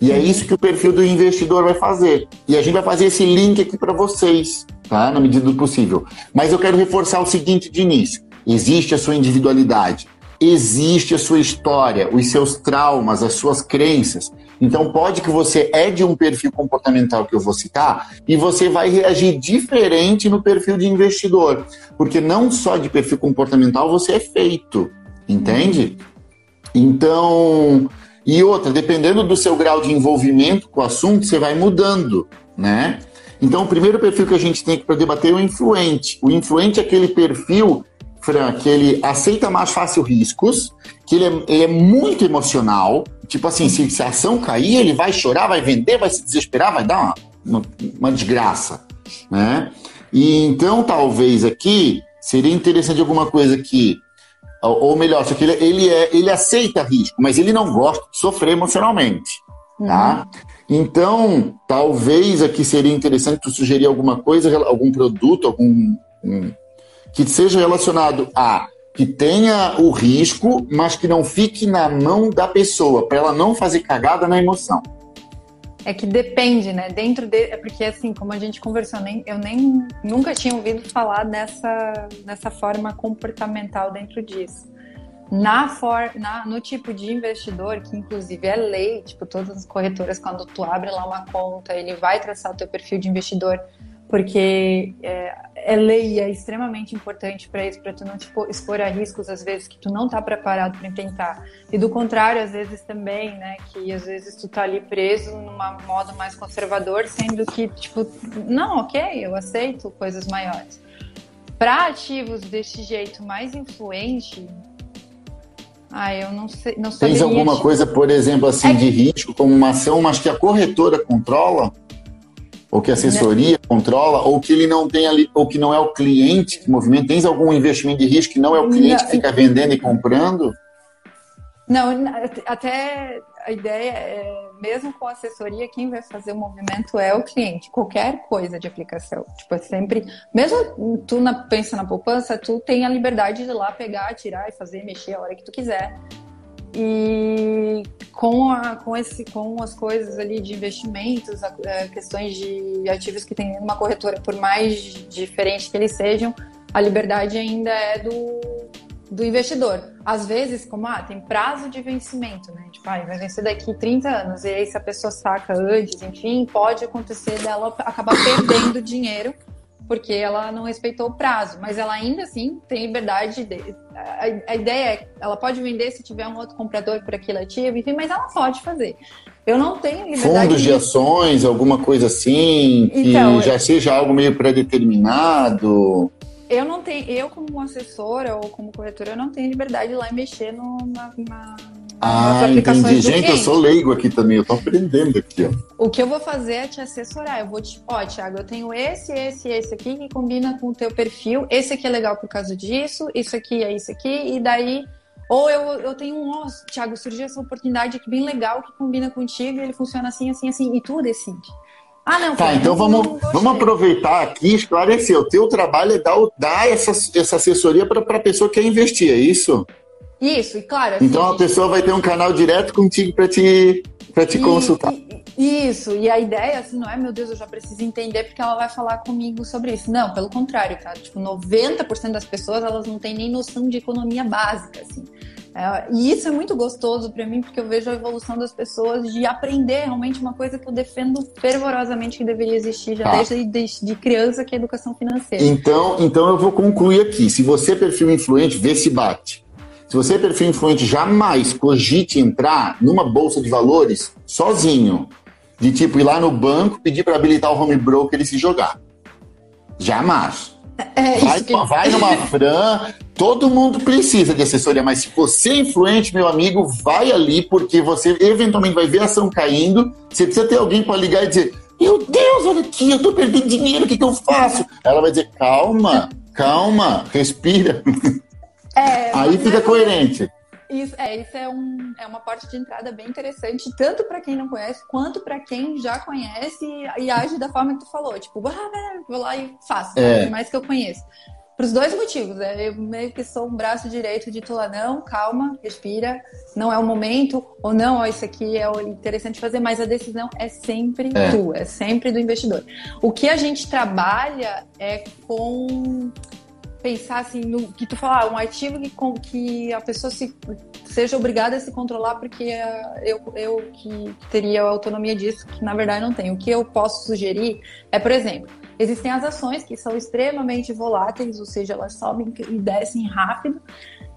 E é isso que o perfil do investidor vai fazer. E a gente vai fazer esse link aqui para vocês, tá? Na medida do possível. Mas eu quero reforçar o seguinte de início: existe a sua individualidade, existe a sua história, os seus traumas, as suas crenças. Então pode que você é de um perfil comportamental que eu vou citar e você vai reagir diferente no perfil de investidor, porque não só de perfil comportamental você é feito, entende? Então, e outra, dependendo do seu grau de envolvimento com o assunto, você vai mudando, né? Então, o primeiro perfil que a gente tem para debater é o influente. O influente é aquele perfil Fran, que ele aceita mais fácil riscos, que ele é, ele é muito emocional. Tipo assim, se, se, a ação cair, ele vai chorar, vai vender, vai se desesperar, vai dar uma, uma, uma desgraça, né? E então, talvez aqui, seria interessante alguma coisa que ou, melhor, só que ele, ele, é, ele aceita risco, mas ele não gosta de sofrer emocionalmente, tá? Uhum. Então, talvez aqui seria interessante tu sugerir alguma coisa, algum produto, algum um, que seja relacionado a que tenha o risco, mas que não fique na mão da pessoa, para ela não fazer cagada na emoção. É que depende, né? Dentro de. É porque, assim, como a gente conversou, nem, eu nem nunca tinha ouvido falar dessa, dessa forma comportamental dentro disso. Na for, na, no tipo de investidor, que inclusive é lei, tipo, todas as corretoras, quando tu abre lá uma conta, ele vai traçar o teu perfil de investidor porque é, é lei é extremamente importante para isso, para tu não tipo, expor a riscos às vezes que tu não tá preparado para enfrentar. E do contrário, às vezes também, né, que às vezes tu tá ali preso numa modo mais conservador, sendo que tipo, não, OK, eu aceito coisas maiores. Para ativos desse jeito mais influente, ah, eu não sei, não Tens alguma tipo... coisa, por exemplo, assim, é... de risco, como uma ação, mas que a corretora controla? Ou que a assessoria controla, ou que ele não tem ali, ou que não é o cliente que movimenta? Tens algum investimento de risco que não é o cliente não, que fica vendendo e comprando? Não, até a ideia é, mesmo com assessoria, quem vai fazer o movimento é o cliente, qualquer coisa de aplicação. Tipo, é sempre, mesmo tu na, pensa na poupança, tu tem a liberdade de ir lá pegar, tirar e fazer, mexer a hora que tu quiser. E com, a, com, esse, com as coisas ali de investimentos, a, a, é, questões de ativos que tem uma corretora, por mais diferente que eles sejam, a liberdade ainda é do, do investidor. Às vezes, como ah, tem prazo de vencimento, né? Tipo, ah, vai vencer daqui 30 anos, e aí se a pessoa saca antes, enfim, pode acontecer dela acabar perdendo dinheiro porque ela não respeitou o prazo, mas ela ainda assim tem liberdade. De, a, ideia é, ela pode vender se tiver um outro comprador por aquele ativo, enfim, mas ela pode fazer. Eu não tenho liberdade. Fundos de, de ações, alguma coisa assim, que então, já seja algo meio pré-determinado. Eu não tenho, eu como assessora ou como corretora, eu não tenho liberdade de ir lá e mexer no, na, na ah, entendi. Gente, eu sou leigo aqui também, eu tô aprendendo aqui, ó. O que eu vou fazer é te assessorar. Eu vou te, ó, Thiago, eu tenho esse, esse, esse aqui que combina com o teu perfil. Esse aqui é legal por causa disso, isso aqui é isso aqui, e daí. Ou eu, eu tenho um, ó, Thiago, surgiu essa oportunidade aqui bem legal que combina contigo, e ele funciona assim, assim, assim, e tu decide. Ah, não. Tá, então vamos, vamos aproveitar aqui e esclarecer. O teu trabalho é dar, dar essa, essa assessoria para a pessoa que quer investir, é isso? Isso, e claro. Assim, então a pessoa vai ter um canal direto contigo para te, pra te e, consultar. E, isso, e a ideia, assim, não é, meu Deus, eu já preciso entender porque ela vai falar comigo sobre isso. Não, pelo contrário, cara. Tipo, 90% das pessoas, elas não têm nem noção de economia básica, assim. É, e isso é muito gostoso para mim, porque eu vejo a evolução das pessoas de aprender realmente uma coisa que eu defendo fervorosamente que deveria existir já tá. desde de, de, criança, que é a educação financeira. Então, então eu vou concluir aqui. Se você é perfil influente, vê se bate. Se você é perfil influente, jamais cogite entrar numa bolsa de valores sozinho. De tipo ir lá no banco, pedir para habilitar o home broker e se jogar. Jamais. É, vai, que... vai numa [LAUGHS] Fran, todo mundo precisa de assessoria, mas se você é influente, meu amigo, vai ali, porque você eventualmente vai ver a ação caindo. Você precisa ter alguém para ligar e dizer: Meu Deus, olha aqui, eu tô perdendo dinheiro, o que, que eu faço? Ela vai dizer: Calma, calma, respira. [LAUGHS] É, Aí fica coerente. Isso é, isso é, um, é uma porta de entrada bem interessante, tanto para quem não conhece, quanto para quem já conhece e, e, age da forma que tu falou. Tipo, ah, vou lá e faço, é. mais que eu conheço. Para os dois motivos, né? Eu meio que sou um braço direito de tu lá, não, calma, respira, não é o momento, ou não, ó, isso aqui é interessante fazer, mas a decisão é sempre é. tua, é sempre do investidor. O que a gente trabalha é com pensar assim no que tu falar, um ativo que, que a pessoa se, seja obrigada a se controlar porque é, eu, eu que teria a autonomia disso, que na verdade não tenho. O que eu posso sugerir é, por exemplo, Existem as ações que são extremamente voláteis, ou seja, elas sobem e descem rápido.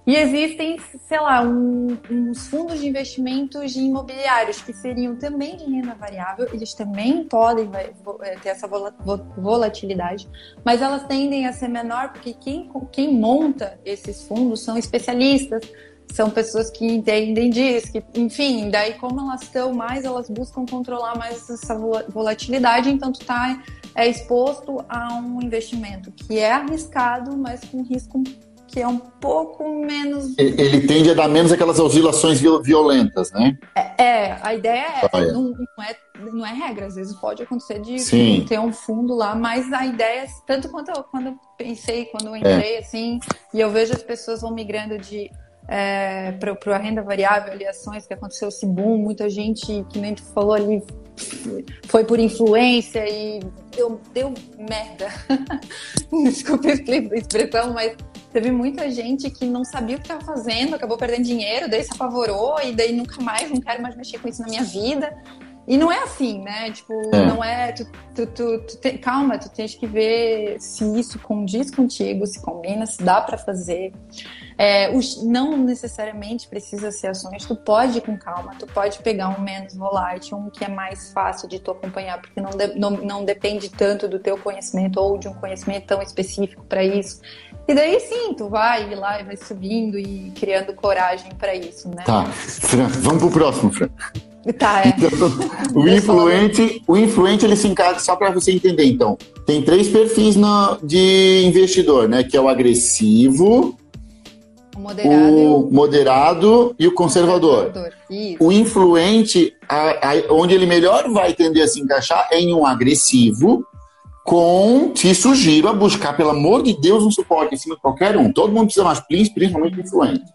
E existem, sei lá, um, uns fundos de investimentos de imobiliários que seriam também de renda variável, eles também podem é, ter essa volatilidade, mas elas tendem a ser menor porque quem, quem monta esses fundos são especialistas, são pessoas que entendem disso, que, enfim, daí como elas estão mais, elas buscam controlar mais essa volatilidade, então tu tá é exposto a um investimento que é arriscado, mas com risco que é um pouco menos. Ele tende a dar menos aquelas oscilações violentas, né? É, é a ideia é, ah, é. Não, não, é, não é regra, às vezes pode acontecer de Sim. ter um fundo lá, mas a ideia, é, tanto quanto eu, quando eu pensei, quando eu entrei, é. assim, e eu vejo as pessoas vão migrando de é, para a renda variável, ali, ações que aconteceu esse boom, muita gente, que nem tu falou ali, foi por influência e deu, deu merda. [LAUGHS] Desculpa a expressão, mas teve muita gente que não sabia o que estava fazendo, acabou perdendo dinheiro, daí se apavorou e daí nunca mais, não quero mais mexer com isso na minha vida. E não é assim, né? Tipo, é. não é. Tu, tu, tu, tu te, calma, tu tens que ver se isso condiz contigo, se combina, se dá para fazer. É, os, não necessariamente precisa ser ações, tu pode ir com calma, tu pode pegar um menos volátil, um que é mais fácil de tu acompanhar, porque não, de, não, não depende tanto do teu conhecimento ou de um conhecimento tão específico para isso. E daí sim, tu vai lá e vai subindo e criando coragem para isso, né? Tá, Fran, vamos pro próximo, Fran. Tá, é. Então, o influente, o influente ele se encaixa só para você entender. Então, tem três perfis no, de investidor, né? Que é o agressivo, o moderado, o moderado e o conservador. conservador. O influente, a, a, onde ele melhor vai tender a se encaixar é em um agressivo, com te sugiro a buscar, pelo amor de Deus, um suporte em cima de qualquer um. Todo mundo precisa mais, principalmente influente.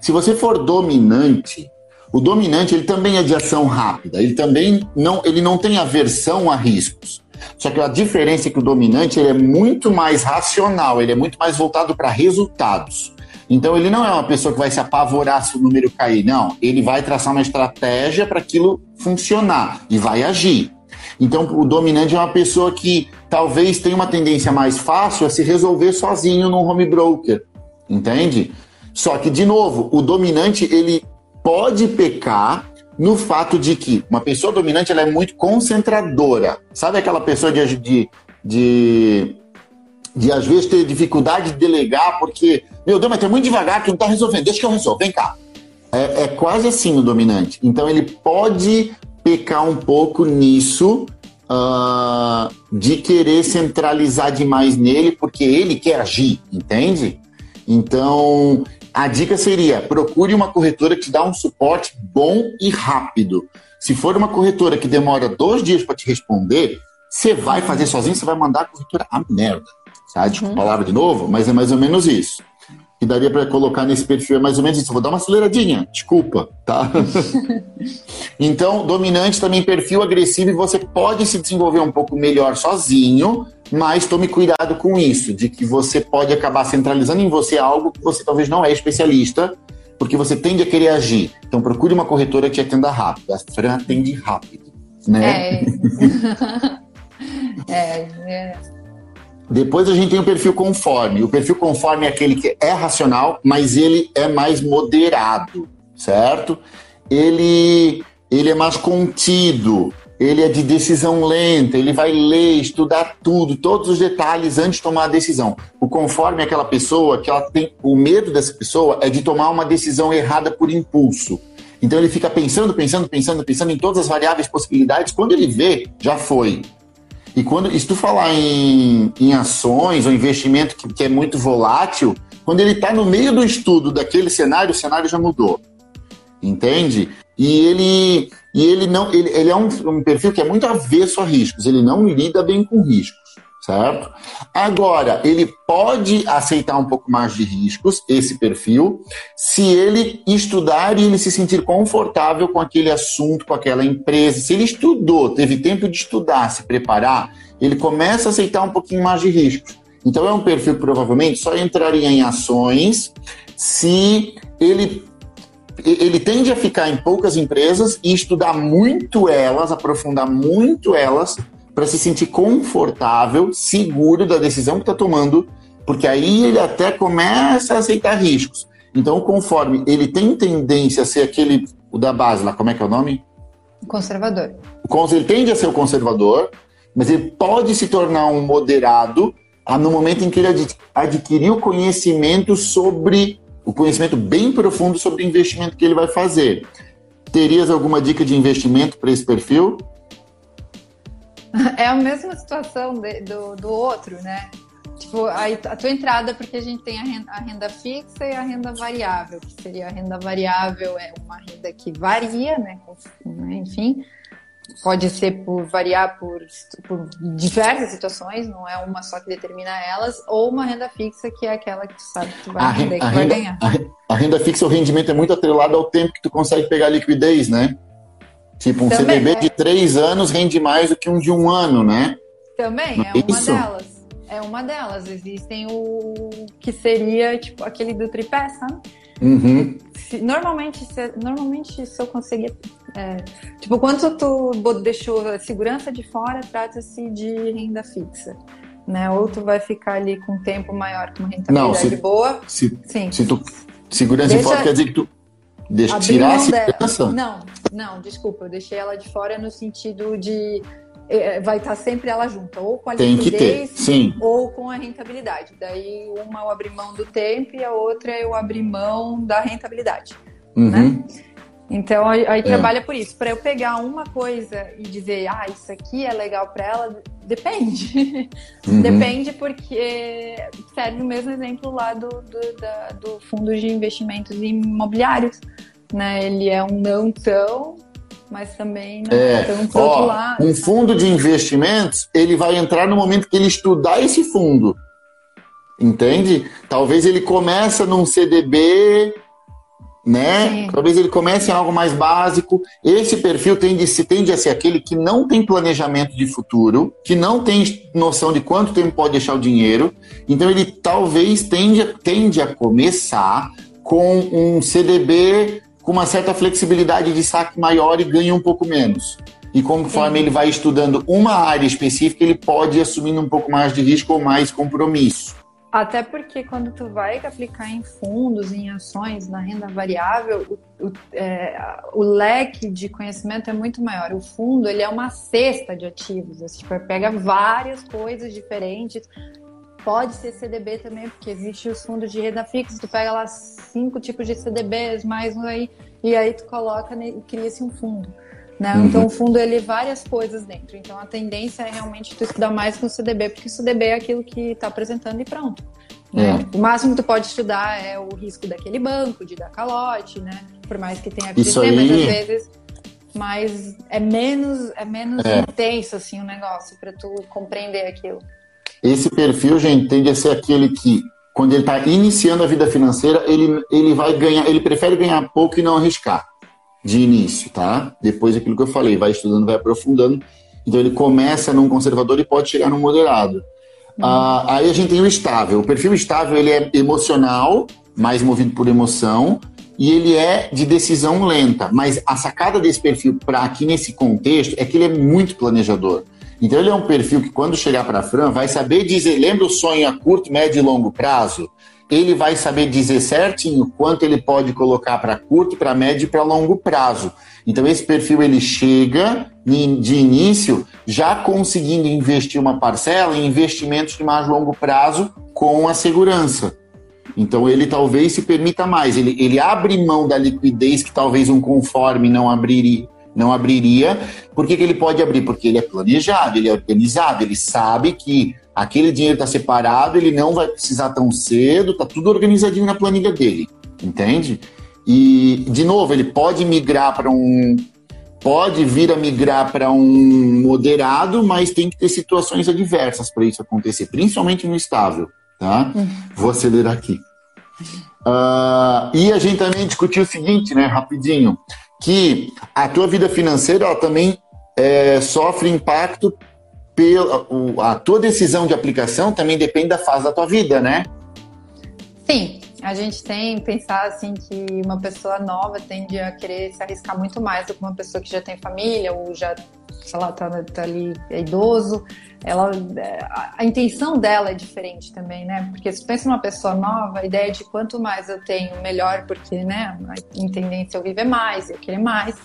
Se você for dominante, o dominante ele também é de ação rápida, ele também não, ele não tem aversão a riscos. Só que a diferença é que o dominante ele é muito mais racional, ele é muito mais voltado para resultados. Então ele não é uma pessoa que vai se apavorar se o número cair, não. Ele vai traçar uma estratégia para aquilo funcionar e vai agir. Então o dominante é uma pessoa que talvez tenha uma tendência mais fácil a se resolver sozinho no home broker, entende? Só que de novo, o dominante ele pode pecar no fato de que uma pessoa dominante ela é muito concentradora. Sabe aquela pessoa de, de, de, de às vezes ter dificuldade de delegar porque, meu Deus, mas tem muito devagar que não está resolvendo, deixa que eu resolvo, vem cá. É, é quase assim o dominante. Então ele pode pecar um pouco nisso uh, de querer centralizar demais nele porque ele quer agir, entende? Então, a dica seria: procure uma corretora que te dá um suporte bom e rápido. Se for uma corretora que demora dois dias para te responder, você vai fazer sozinho, você vai mandar a corretora a merda. Tá? Desculpa a palavra de novo, mas é mais ou menos isso que daria para colocar nesse perfil é mais ou menos isso. vou dar uma aceleradinha, desculpa, tá? [LAUGHS] então, dominante também perfil agressivo e você pode se desenvolver um pouco melhor sozinho, mas tome cuidado com isso, de que você pode acabar centralizando em você algo que você talvez não é especialista, porque você tende a querer agir. Então, procure uma corretora que te atenda rápido. A Fran atende rápido, né? É. [LAUGHS] [LAUGHS] é, é. Depois a gente tem o perfil conforme. O perfil conforme é aquele que é racional, mas ele é mais moderado, certo? Ele, ele é mais contido, ele é de decisão lenta, ele vai ler, estudar tudo, todos os detalhes antes de tomar a decisão. O conforme é aquela pessoa que ela tem o medo dessa pessoa é de tomar uma decisão errada por impulso. Então ele fica pensando, pensando, pensando, pensando em todas as variáveis possibilidades. Quando ele vê, já foi. E quando se tu falar em, em ações ou investimento que, que é muito volátil, Quando ele está no meio do estudo daquele cenário, o cenário já mudou. Entende? E ele, e ele não, ele, ele é um, um perfil que é muito avesso a riscos. Ele não lida bem com riscos certo? Agora, ele pode aceitar um pouco mais de riscos, esse perfil, se ele estudar e ele se sentir confortável com aquele assunto, com aquela empresa. Se ele estudou, teve tempo de estudar, se preparar, ele começa a aceitar um pouquinho mais de riscos. Então, é um perfil que provavelmente só entraria em ações se ele ele tende a ficar em poucas empresas e estudar muito elas, aprofundar muito elas, para se sentir confortável, seguro da decisão que está tomando, porque aí ele até começa a aceitar riscos. Então, conforme ele tem tendência a ser aquele, o da base lá, como é que é o nome? Conservador. Ele tende a ser o conservador, mas ele pode se tornar um moderado no momento em que ele adquiriu conhecimento sobre, o conhecimento bem profundo sobre o investimento que ele vai fazer. Terias alguma dica de investimento para esse perfil? [LAUGHS] É a mesma situação de, do, do outro, né? Tipo, a, a, tua entrada, porque a gente tem a renda, a renda, fixa e a renda variável, que seria a renda variável, é uma renda que varia, né? Enfim, pode ser por variar por, por diversas situações, não é uma só que determina elas, ou uma renda fixa, que é aquela que tu sabe que tu vai, render, que vai ganhar. A, a renda fixa, o rendimento é muito atrelado ao tempo que tu consegue pegar liquidez, né? Tipo, um Também, CDB é. de três anos rende mais do que um de um ano, né? Também, é, é uma delas. É uma delas. Existem o que seria, tipo, aquele do tripé, sabe? Uhum. Se, normalmente, se, normalmente, se eu conseguir. É, tipo, quanto tu deixou a segurança de fora, trata-se de renda fixa. Né? Ou tu vai ficar ali com um tempo maior, com uma rentabilidade Não, se, boa. Se, Sim. Se tu, segurança Deixa, de fora quer dizer que tu Deixa, tirar a segurança? Não, não, desculpa, eu deixei ela de fora no sentido de eh, vai estar sempre ela junta, ou com a Tem liquidez, ou com a rentabilidade. Daí uma eu abri mão do tempo e a outra eu abri mão da rentabilidade. Uhum. Né? Então aí, aí é. trabalha por isso. Para eu pegar uma coisa e dizer, ah, isso aqui é legal para ela, depende. Uhum. depende porque serve o mesmo exemplo lá do, do, da, do fundo de investimentos imobiliários. Né? Ele é um não tão, mas também não é, tão pro outro lado. Um fundo de investimentos, ele vai entrar no momento que ele estudar esse fundo. Entende? Talvez ele começa num CDB né? Talvez ele comece em algo mais básico. Esse perfil tende, se tende a ser aquele que não tem planejamento de futuro, que não tem noção de quanto tempo pode deixar o dinheiro. Então ele talvez tende, tende a começar com um CDB com uma certa flexibilidade de saque maior e ganha um pouco menos. E conforme Sim. ele vai estudando uma área específica, ele pode ir assumindo um pouco mais de risco ou mais compromisso. Até porque quando tu vai aplicar em fundos, em ações, na renda variável, o, o, é, o, leque de conhecimento é muito maior. O fundo ele é uma cesta de ativos, assim, tipo, pega várias coisas diferentes. Pode ser CDB também, porque existe os fundos de renda fixa, tu pega lá cinco tipos de CDBs, mais um aí, e aí tu coloca e cria-se um fundo. Né? Uhum. Então o fundo ele várias coisas dentro. Então a tendência é realmente tu estudar mais com o CDB, porque o CDB é aquilo que está apresentando e pronto. Né? É. O máximo que tu pode estudar é o risco daquele banco, de dar calote, né? Por mais que tenha FGC, aí... mas às vezes mas é menos é menos é. intenso assim o negócio para tu compreender aquilo. Esse perfil, gente, tende a ser aquele que quando ele está iniciando a vida financeira, ele, ele vai ganhar, ele prefere ganhar pouco e não arriscar de início, tá? Depois aquilo que eu falei, vai estudando, vai aprofundando. Então ele começa num conservador e pode chegar num moderado. Uhum. Ah, aí a gente tem o estável. O perfil estável ele é emocional, mais movido por emoção, e ele é de decisão lenta. Mas a sacada desse perfil para aqui nesse contexto é que ele é muito planejador. Então ele é um perfil que quando chegar para a Fran vai saber dizer, lembra o sonho a curto, médio e longo prazo? Ele vai saber dizer certinho quanto ele pode colocar para curto, para médio e para longo prazo. Então esse perfil ele chega de início já conseguindo investir uma parcela em investimentos de mais longo prazo com a segurança. Então ele talvez se permita mais, ele, ele abre mão da liquidez que talvez um conforme não abriria, não abriria. Por que, que ele pode abrir? Porque ele é planejado, ele é organizado, ele sabe que aquele dinheiro está separado, ele não vai precisar tão cedo, tá tudo organizadinho na planilha dele, entende? E, de novo, ele pode migrar para um. Pode vir a migrar para um moderado, mas tem que ter situações adversas para isso acontecer, principalmente no estável. Tá? Uhum. Vou acelerar aqui. Uh, e a gente também discutiu o seguinte, né, rapidinho, que a tua vida financeira ela também é, sofre impacto a tua decisão de aplicação também depende da fase da tua vida, né? Sim, a gente tem pensar assim que uma pessoa nova tende a querer se arriscar muito mais do que uma pessoa que já tem família ou já, sei lá, tá, tá ali é idoso. Ela, a, a, intenção dela é diferente também, né? Porque se pensa numa pessoa nova, a ideia de quanto mais eu tenho, melhor, porque, né, a tendência é eu viver mais, eu querer mais.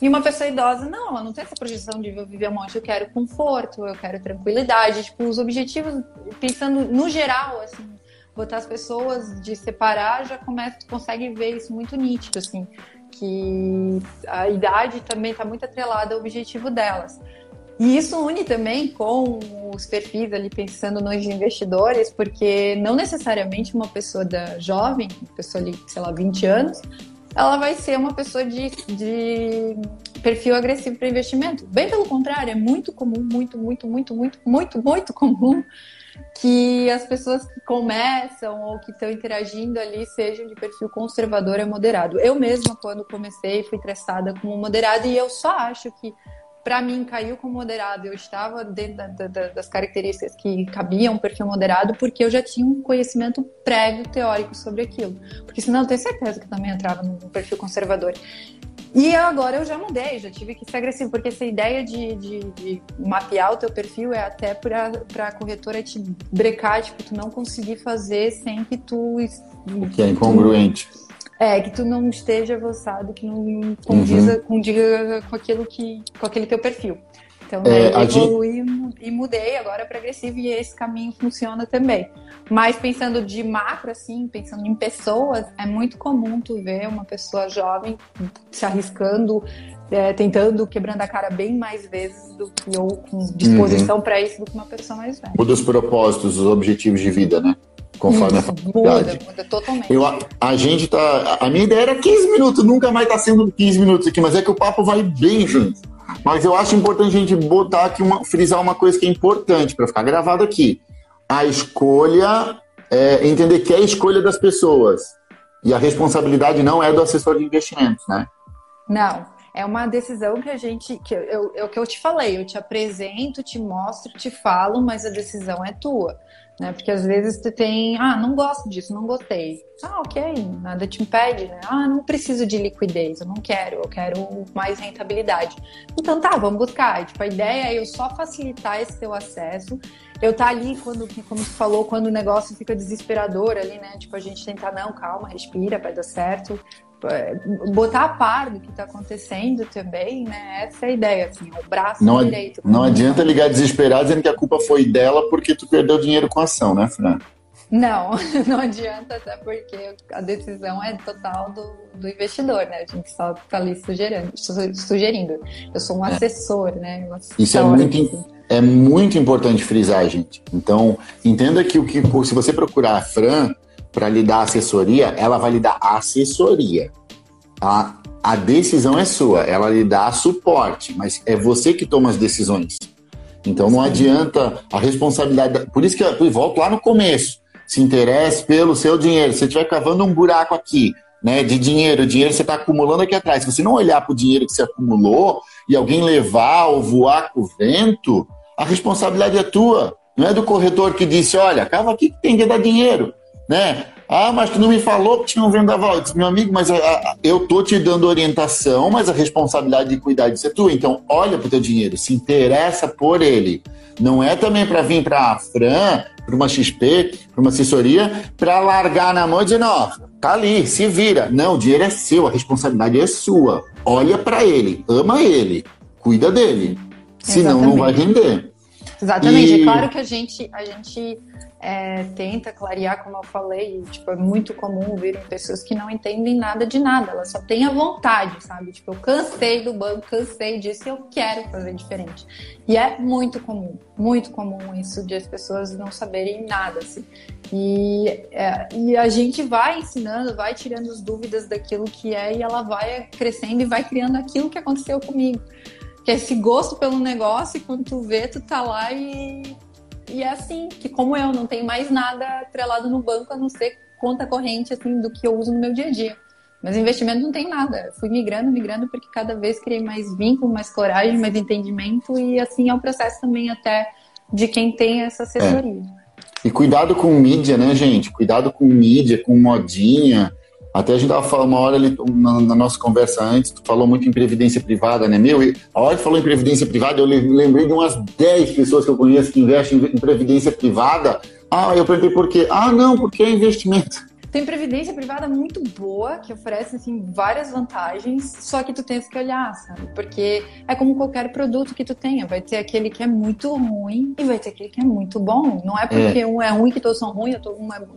E uma pessoa idosa, não, ela não tem essa projeção de viver um monte, eu quero conforto, eu quero tranquilidade. Tipo, os objetivos, pensando no geral, assim, botar as pessoas de separar, já começa, tu consegue ver isso muito nítido, assim, que a idade também está muito atrelada ao objetivo delas. E isso une também com os perfis ali pensando nos investidores, porque não necessariamente uma pessoa da jovem, uma pessoa ali, sei lá, 20 anos, ela vai ser uma pessoa de, de perfil agressivo para investimento. Bem pelo contrário, é muito comum, muito, muito, muito, muito, muito, muito comum que as pessoas que começam ou que estão interagindo ali sejam de perfil conservador a moderado. Eu mesma, quando comecei, fui traçada como moderada e eu só acho que para mim caiu como moderado. Eu estava dentro da, da, das características que cabiam um perfil moderado porque eu já tinha um conhecimento prévio teórico sobre aquilo. Porque senão eu tenho certeza que também entrava no perfil conservador. E agora eu já mudei, já tive que ser agressivo, porque essa ideia de, de, de mapear o teu perfil é até para a corretora te brecar, tipo, tu não conseguir fazer sem que tu. O que é incongruente. Tu, é, que tu não esteja avançado, que não condiza, uhum. condiga com aquilo que. com aquele teu perfil. Então, é, eu evolui gente... e mudei agora para agressivo e esse caminho funciona também. Mas pensando de macro, assim, pensando em pessoas, é muito comum tu ver uma pessoa jovem se arriscando, é, tentando, quebrando a cara bem mais vezes do que eu com disposição uhum. para isso do que uma pessoa mais velha. Muda os propósitos, os objetivos de vida, né? Conforme Isso, a faculdade. Muda, muda totalmente. Eu, a, a, gente tá. A minha ideia era 15 minutos, nunca mais tá sendo 15 minutos aqui, mas é que o papo vai bem, gente. Mas eu acho importante a gente botar aqui, uma, frisar uma coisa que é importante para ficar gravado aqui. A escolha, é, entender que é a escolha das pessoas. E a responsabilidade não é do assessor de investimentos, né? Não. É uma decisão que a gente. que eu, eu, que eu te falei, eu te apresento, te mostro, te falo, mas a decisão é tua né? Porque às vezes tu tem, ah, não gosto disso, não gostei. Ah, ok, nada te impede, né? Ah, não preciso de liquidez, eu não quero, eu quero mais rentabilidade. Então tá, vamos buscar. Tipo, a ideia é eu só facilitar esse teu acesso. Eu tá ali quando, como tu falou, quando o negócio fica desesperador ali, né? Tipo, a gente tentar, não, calma, respira, vai dar certo. É, botar a par do que está acontecendo também, né? Essa é a ideia, assim, o braço não, direito. Não adianta ligar desesperado dizendo que a culpa foi dela porque tu perdeu dinheiro com a ação, né, Fran? Não, [LAUGHS] não adianta, até porque a decisão é total do, do investidor, né? A gente só está ali sugerindo, sugerindo. Eu sou um é. assessor, né? Um Isso é muito, assim. é muito importante frisar, gente. Então, entenda que o que se você procurar a Fran, para lhe dar assessoria, ela vai lhe dar assessoria. A, a decisão é sua, ela lhe dá suporte, mas é você que toma as decisões. Então não adianta a responsabilidade. Por isso que eu volto lá no começo. Se interesse pelo seu dinheiro. Se você estiver cavando um buraco aqui, né, de dinheiro, o dinheiro você está acumulando aqui atrás. Se você não olhar para o dinheiro que você acumulou e alguém levar ou voar com o vento, a responsabilidade é tua. Não é do corretor que disse, olha, cava aqui que tem que dar dinheiro né? Ah, mas tu não me falou que tinha um vendaval. Eu disse, meu amigo, mas a, a, eu tô te dando orientação, mas a responsabilidade de cuidar disso é tua. Então, olha pro teu dinheiro, se interessa por ele. Não é também para vir para a Fran, para uma XP, para uma assessoria, para largar na mão e dizer, não, tá ali, se vira. Não, o dinheiro é seu, a responsabilidade é sua. Olha para ele, ama ele, cuida dele. Senão Exatamente. não vai render. Exatamente. E... É claro que a gente, a gente é, tenta clarear, como eu falei, tipo, é muito comum vir pessoas que não entendem nada de nada, elas só têm a vontade, sabe? Tipo, eu cansei do banco, cansei disso e eu quero fazer diferente. E é muito comum, muito comum isso de as pessoas não saberem nada, assim. E, é, e a gente vai ensinando, vai tirando as dúvidas daquilo que é e ela vai crescendo e vai criando aquilo que aconteceu comigo. Que é esse gosto pelo negócio e quando tu vê, tu tá lá e, e é assim, que como eu não tenho mais nada atrelado no banco a não ser conta corrente assim do que eu uso no meu dia a dia. Mas investimento não tem nada. fui migrando, migrando, porque cada vez criei mais vínculo, mais coragem, mais entendimento, e assim é o processo também até de quem tem essa assessoria. É. E cuidado com mídia, né, gente? Cuidado com mídia, com modinha. Até a gente tava falando uma hora ali, na, na, nossa conversa antes, tu falou muito em previdência privada, né? Meu, a hora que falou em previdência privada, eu lembrei de umas 10 pessoas que eu conheço que investem em previdência privada. Ah, eu perguntei por quê. Ah, não, porque é investimento. Tem previdência privada muito boa, que oferece assim, várias vantagens, só que tu tens que olhar, sabe? Porque é como qualquer produto que tu tenha. Vai ter aquele que é muito ruim e vai ter aquele que é muito bom. Não é porque é. um é ruim que todos são ruins, outro um é bom.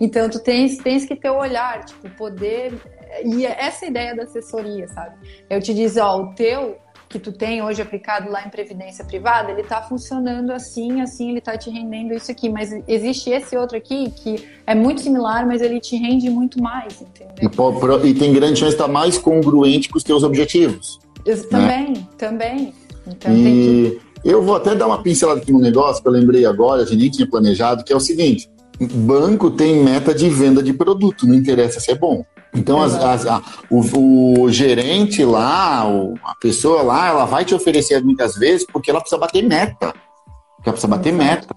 Então tu tens, tens que ter o olhar, tipo, poder. E é essa ideia da assessoria, sabe? Eu te dizer, ó, o teu que tu tem hoje aplicado lá em previdência privada, ele está funcionando assim, assim, ele está te rendendo isso aqui. Mas existe esse outro aqui que é muito similar, mas ele te rende muito mais, entendeu? E, e tem grande chance de estar mais congruente com os teus objetivos. Isso, também, né? também. Então, e que... eu vou até dar uma pincelada aqui no negócio que eu lembrei agora, a gente nem tinha planejado, que é o seguinte: banco tem meta de venda de produto, não interessa se é bom. Então, as, as, a, o, o, gerente lá, o, a pessoa lá, ela vai te oferecer muitas vezes porque ela precisa bater meta. Porque ela precisa bater meta.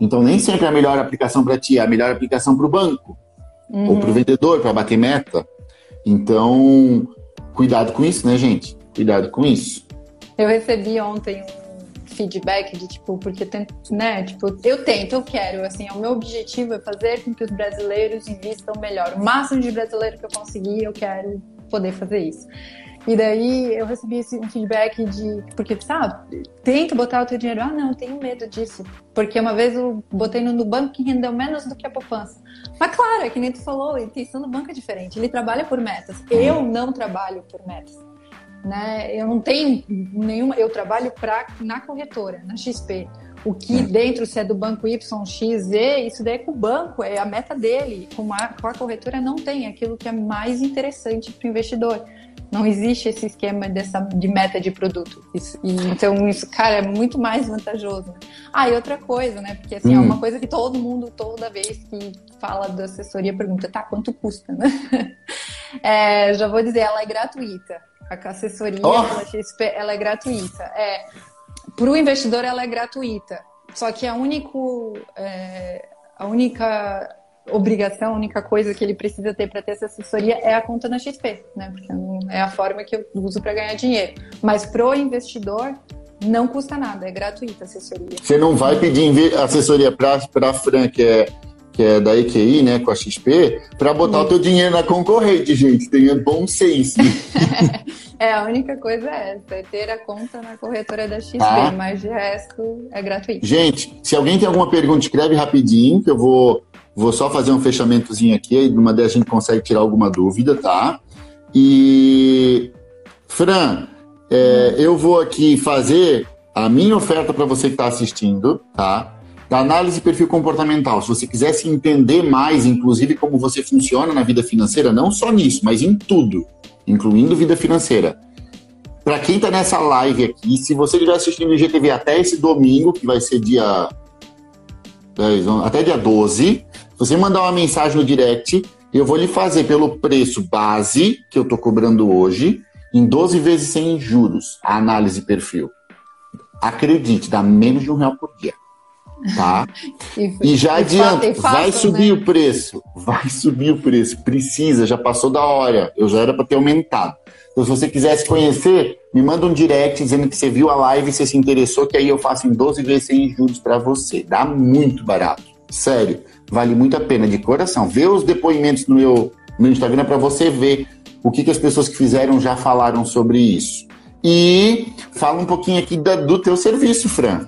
Então, nem sempre é a melhor aplicação para ti, é a melhor aplicação para o banco uhum. ou para o vendedor, para bater meta. Então, cuidado com isso, né, gente? Cuidado com isso. Eu recebi ontem um feedback de tipo, porque né, tipo, eu tento, eu quero, assim, o meu objetivo é fazer com que os brasileiros invistam melhor. O máximo de brasileiro que eu conseguir, eu quero poder fazer isso. E daí eu recebi esse um feedback de, porque, sabe, tenta botar o teu dinheiro. Ah, não, eu tenho medo disso. Porque uma vez eu botei no banco que rendeu menos do que a poupança. Mas claro, é que nem tu falou, a intenção do banco é diferente. Ele trabalha por metas. Eu não trabalho por metas né? Eu não tenho nenhuma, eu trabalho pra, na corretora, na XP. O que é. dentro, se é do banco Y, X, Z, isso daí é com o banco, é a meta dele. Com a, com a corretora não tem aquilo que é mais interessante para o investidor. Não existe esse esquema dessa, de meta de produto. Isso, e, então, isso, cara, é muito mais vantajoso. Ah, e outra coisa, né? Porque assim, hum. é uma coisa que todo mundo, toda vez que fala da assessoria, pergunta, tá, quanto custa, né? [LAUGHS] É, já vou dizer, ela é gratuita. A assessoria oh. pela XP ela é gratuita. É, para o investidor ela é gratuita. Só que a, único, é, a única obrigação, a única coisa que ele precisa ter para ter essa assessoria é a conta na XP, né? Porque é a forma que eu uso para ganhar dinheiro. Mas pro investidor não custa nada, é gratuita a assessoria. Você não vai pedir assessoria para a Fran, que é que é da EQI, né, com a XP, para botar Sim. o teu dinheiro na concorrente, gente. Tenha bom senso. [LAUGHS] é, a única coisa é essa, é ter a conta na corretora da XP, ah. mas de resto é gratuito. Gente, se alguém tem alguma pergunta, escreve rapidinho, que eu vou, vou só fazer um fechamentozinho aqui, aí numa dessas a gente consegue tirar alguma dúvida, tá? E, Fran, é, hum. eu vou aqui fazer a minha oferta para você que está assistindo, tá? Da análise perfil comportamental. Se você quisesse entender mais, inclusive, como você funciona na vida financeira, não só nisso, mas em tudo, incluindo vida financeira. Para quem está nessa live aqui, se você estiver assistindo o IGTV até esse domingo, que vai ser dia. até dia 12, se você mandar uma mensagem no direct, eu vou lhe fazer pelo preço base que eu estou cobrando hoje, em 12 vezes sem juros, a análise perfil. Acredite, dá menos de um real por dia tá? E, e já adianta, vai subir né? o preço, vai subir o preço, precisa, já passou da hora, eu já era para ter aumentado. Então, se você quisesse conhecer, me manda um direct dizendo que você viu a live e você se interessou, que aí eu faço em 12 vezes sem juros para você. Dá muito barato, sério, vale muito a pena, de coração. Vê os depoimentos no meu, no meu Instagram para você ver o que, que as pessoas que fizeram já falaram sobre isso. E fala um pouquinho aqui da, do teu serviço, Fran.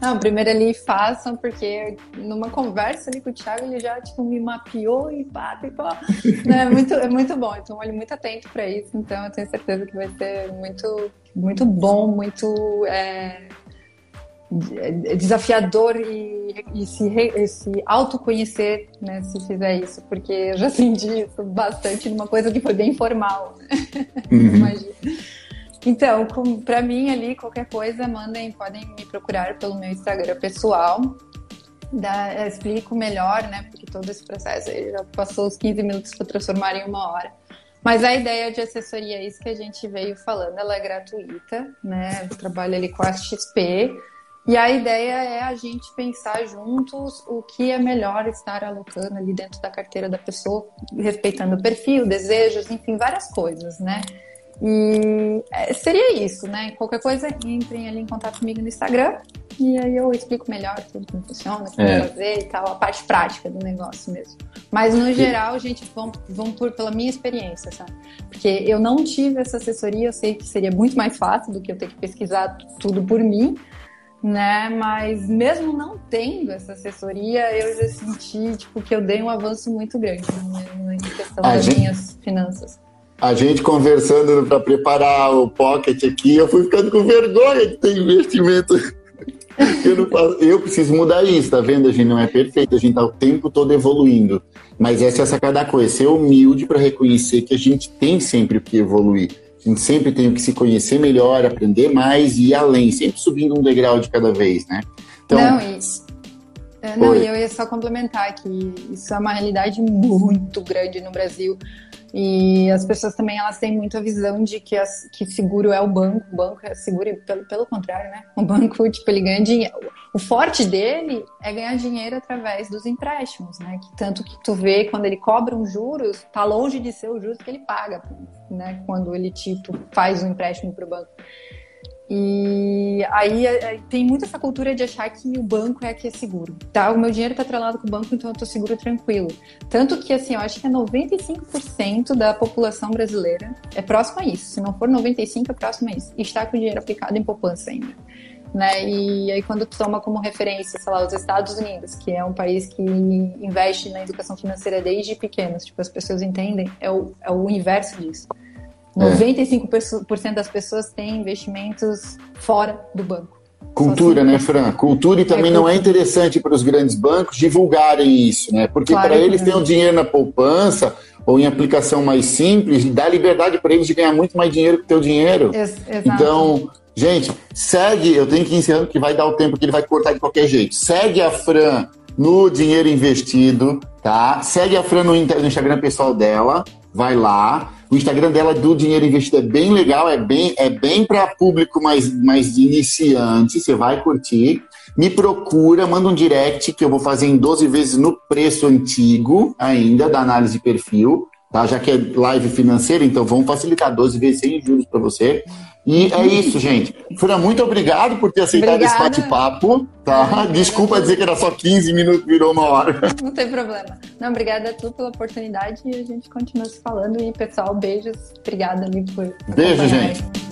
Não, primeiro ali façam, porque numa conversa ali com o Thiago, ele já tipo, me mapeou e pá, tipo, né? é, muito, é muito bom. Então, olho muito atento para isso. Então, eu tenho certeza que vai ser muito, muito bom, muito é, desafiador e, e, se, e se autoconhecer, né, se fizer isso, porque eu já [LAUGHS] senti isso bastante numa coisa que foi bem formal, né? Uhum. Imagina. Então, para mim ali, qualquer coisa, mandem, podem me procurar pelo meu Instagram pessoal. Da, explico melhor, né? Porque todo esse processo já passou os 15 minutos para transformar em uma hora. Mas a ideia de assessoria, é isso que a gente veio falando, ela é gratuita, né? Eu trabalho ali com a XP. E a ideia é a gente pensar juntos o que é melhor estar alocando ali dentro da carteira da pessoa, respeitando o perfil, desejos, enfim, várias coisas, né? E é, seria isso, né? Qualquer coisa, entrem ali em contato comigo no Instagram e aí eu explico melhor tudo como funciona, como é. fazer e tal, a parte prática do negócio mesmo. Mas no geral, gente, vão, vão por pela minha experiência, sabe? Porque eu não tive essa assessoria, eu sei que seria muito mais fácil do que eu ter que pesquisar tudo por mim, né? Mas mesmo não tendo essa assessoria, eu já senti tipo que eu dei um avanço muito grande na questão a das gente... minhas finanças a gente conversando para preparar o pocket aqui, eu fui ficando com vergonha de ter investimento. [LAUGHS] Eu, faço, eu, preciso mudar isso, tá vendo? A gente não é perfeito, a gente tá o tempo todo evoluindo. Mas essa é a sacada da coisa, ser humilde para reconhecer que a gente tem sempre o que evoluir. A gente sempre tem que se conhecer melhor, aprender mais e ir além, sempre subindo um degrau de cada vez, né? Então, não, isso. É, não, e eu ia só complementar que isso é uma realidade muito grande no Brasil. E as pessoas também elas têm muito a visão de que, as, que seguro é o banco, o banco é seguro, pelo, pelo contrário, né? O banco, [LAUGHS] tipo, ele ganha dinheiro. O forte dele é ganhar dinheiro através dos empréstimos, né? Que tanto que tu vê quando ele cobra um juros, tá longe de ser o juros que ele paga, né? Quando ele tipo, faz um empréstimo para o banco. E aí é, é, tem muito essa cultura de achar que o banco é que é seguro. Tá? O meu dinheiro está atrelado com o banco, então eu estou seguro tranquilo. Tanto que, assim, eu acho que é 95% da população brasileira é próximo a isso. Se não for 95%, é próximo a isso. E está com o dinheiro aplicado em poupança ainda. Né? E aí quando tu toma como referência, sei lá, os Estados Unidos, que é um país que investe na educação financeira desde pequenos, tipo, as pessoas entendem, é o, é o inverso disso. 95% é. das pessoas têm investimentos fora do banco. Cultura, assim, né, Fran? Cultura e também é não é interessante para os grandes bancos divulgarem isso, né? Porque claro para eles ter o dinheiro na poupança ou em aplicação mais simples, dá liberdade para eles de ganhar muito mais dinheiro que o teu dinheiro. Ex então, gente, segue, eu tenho que ir encerrando que vai dar o tempo que ele vai cortar de qualquer jeito. Segue a Fran no Dinheiro Investido, tá? Segue a Fran no Instagram pessoal dela, vai lá. O Instagram dela do Dinheiro Investido é bem legal, é bem, é bem para público mais, mais iniciante, você vai curtir. Me procura, manda um direct que eu vou fazer em 12 vezes no preço antigo ainda da análise de perfil, tá? Já que é live financeira, então vamos facilitar 12 vezes sem juros para você. E é isso, [LAUGHS] gente. Fura, muito obrigado por ter aceitado Obrigada. esse bate-papo. Tá? Desculpa dizer que era só 15 minutos, virou uma hora. [LAUGHS] Não tem problema. Não, obrigada a tu pela oportunidade e a gente continua se falando. E, pessoal, beijos. Obrigada ali por. Beijo, gente.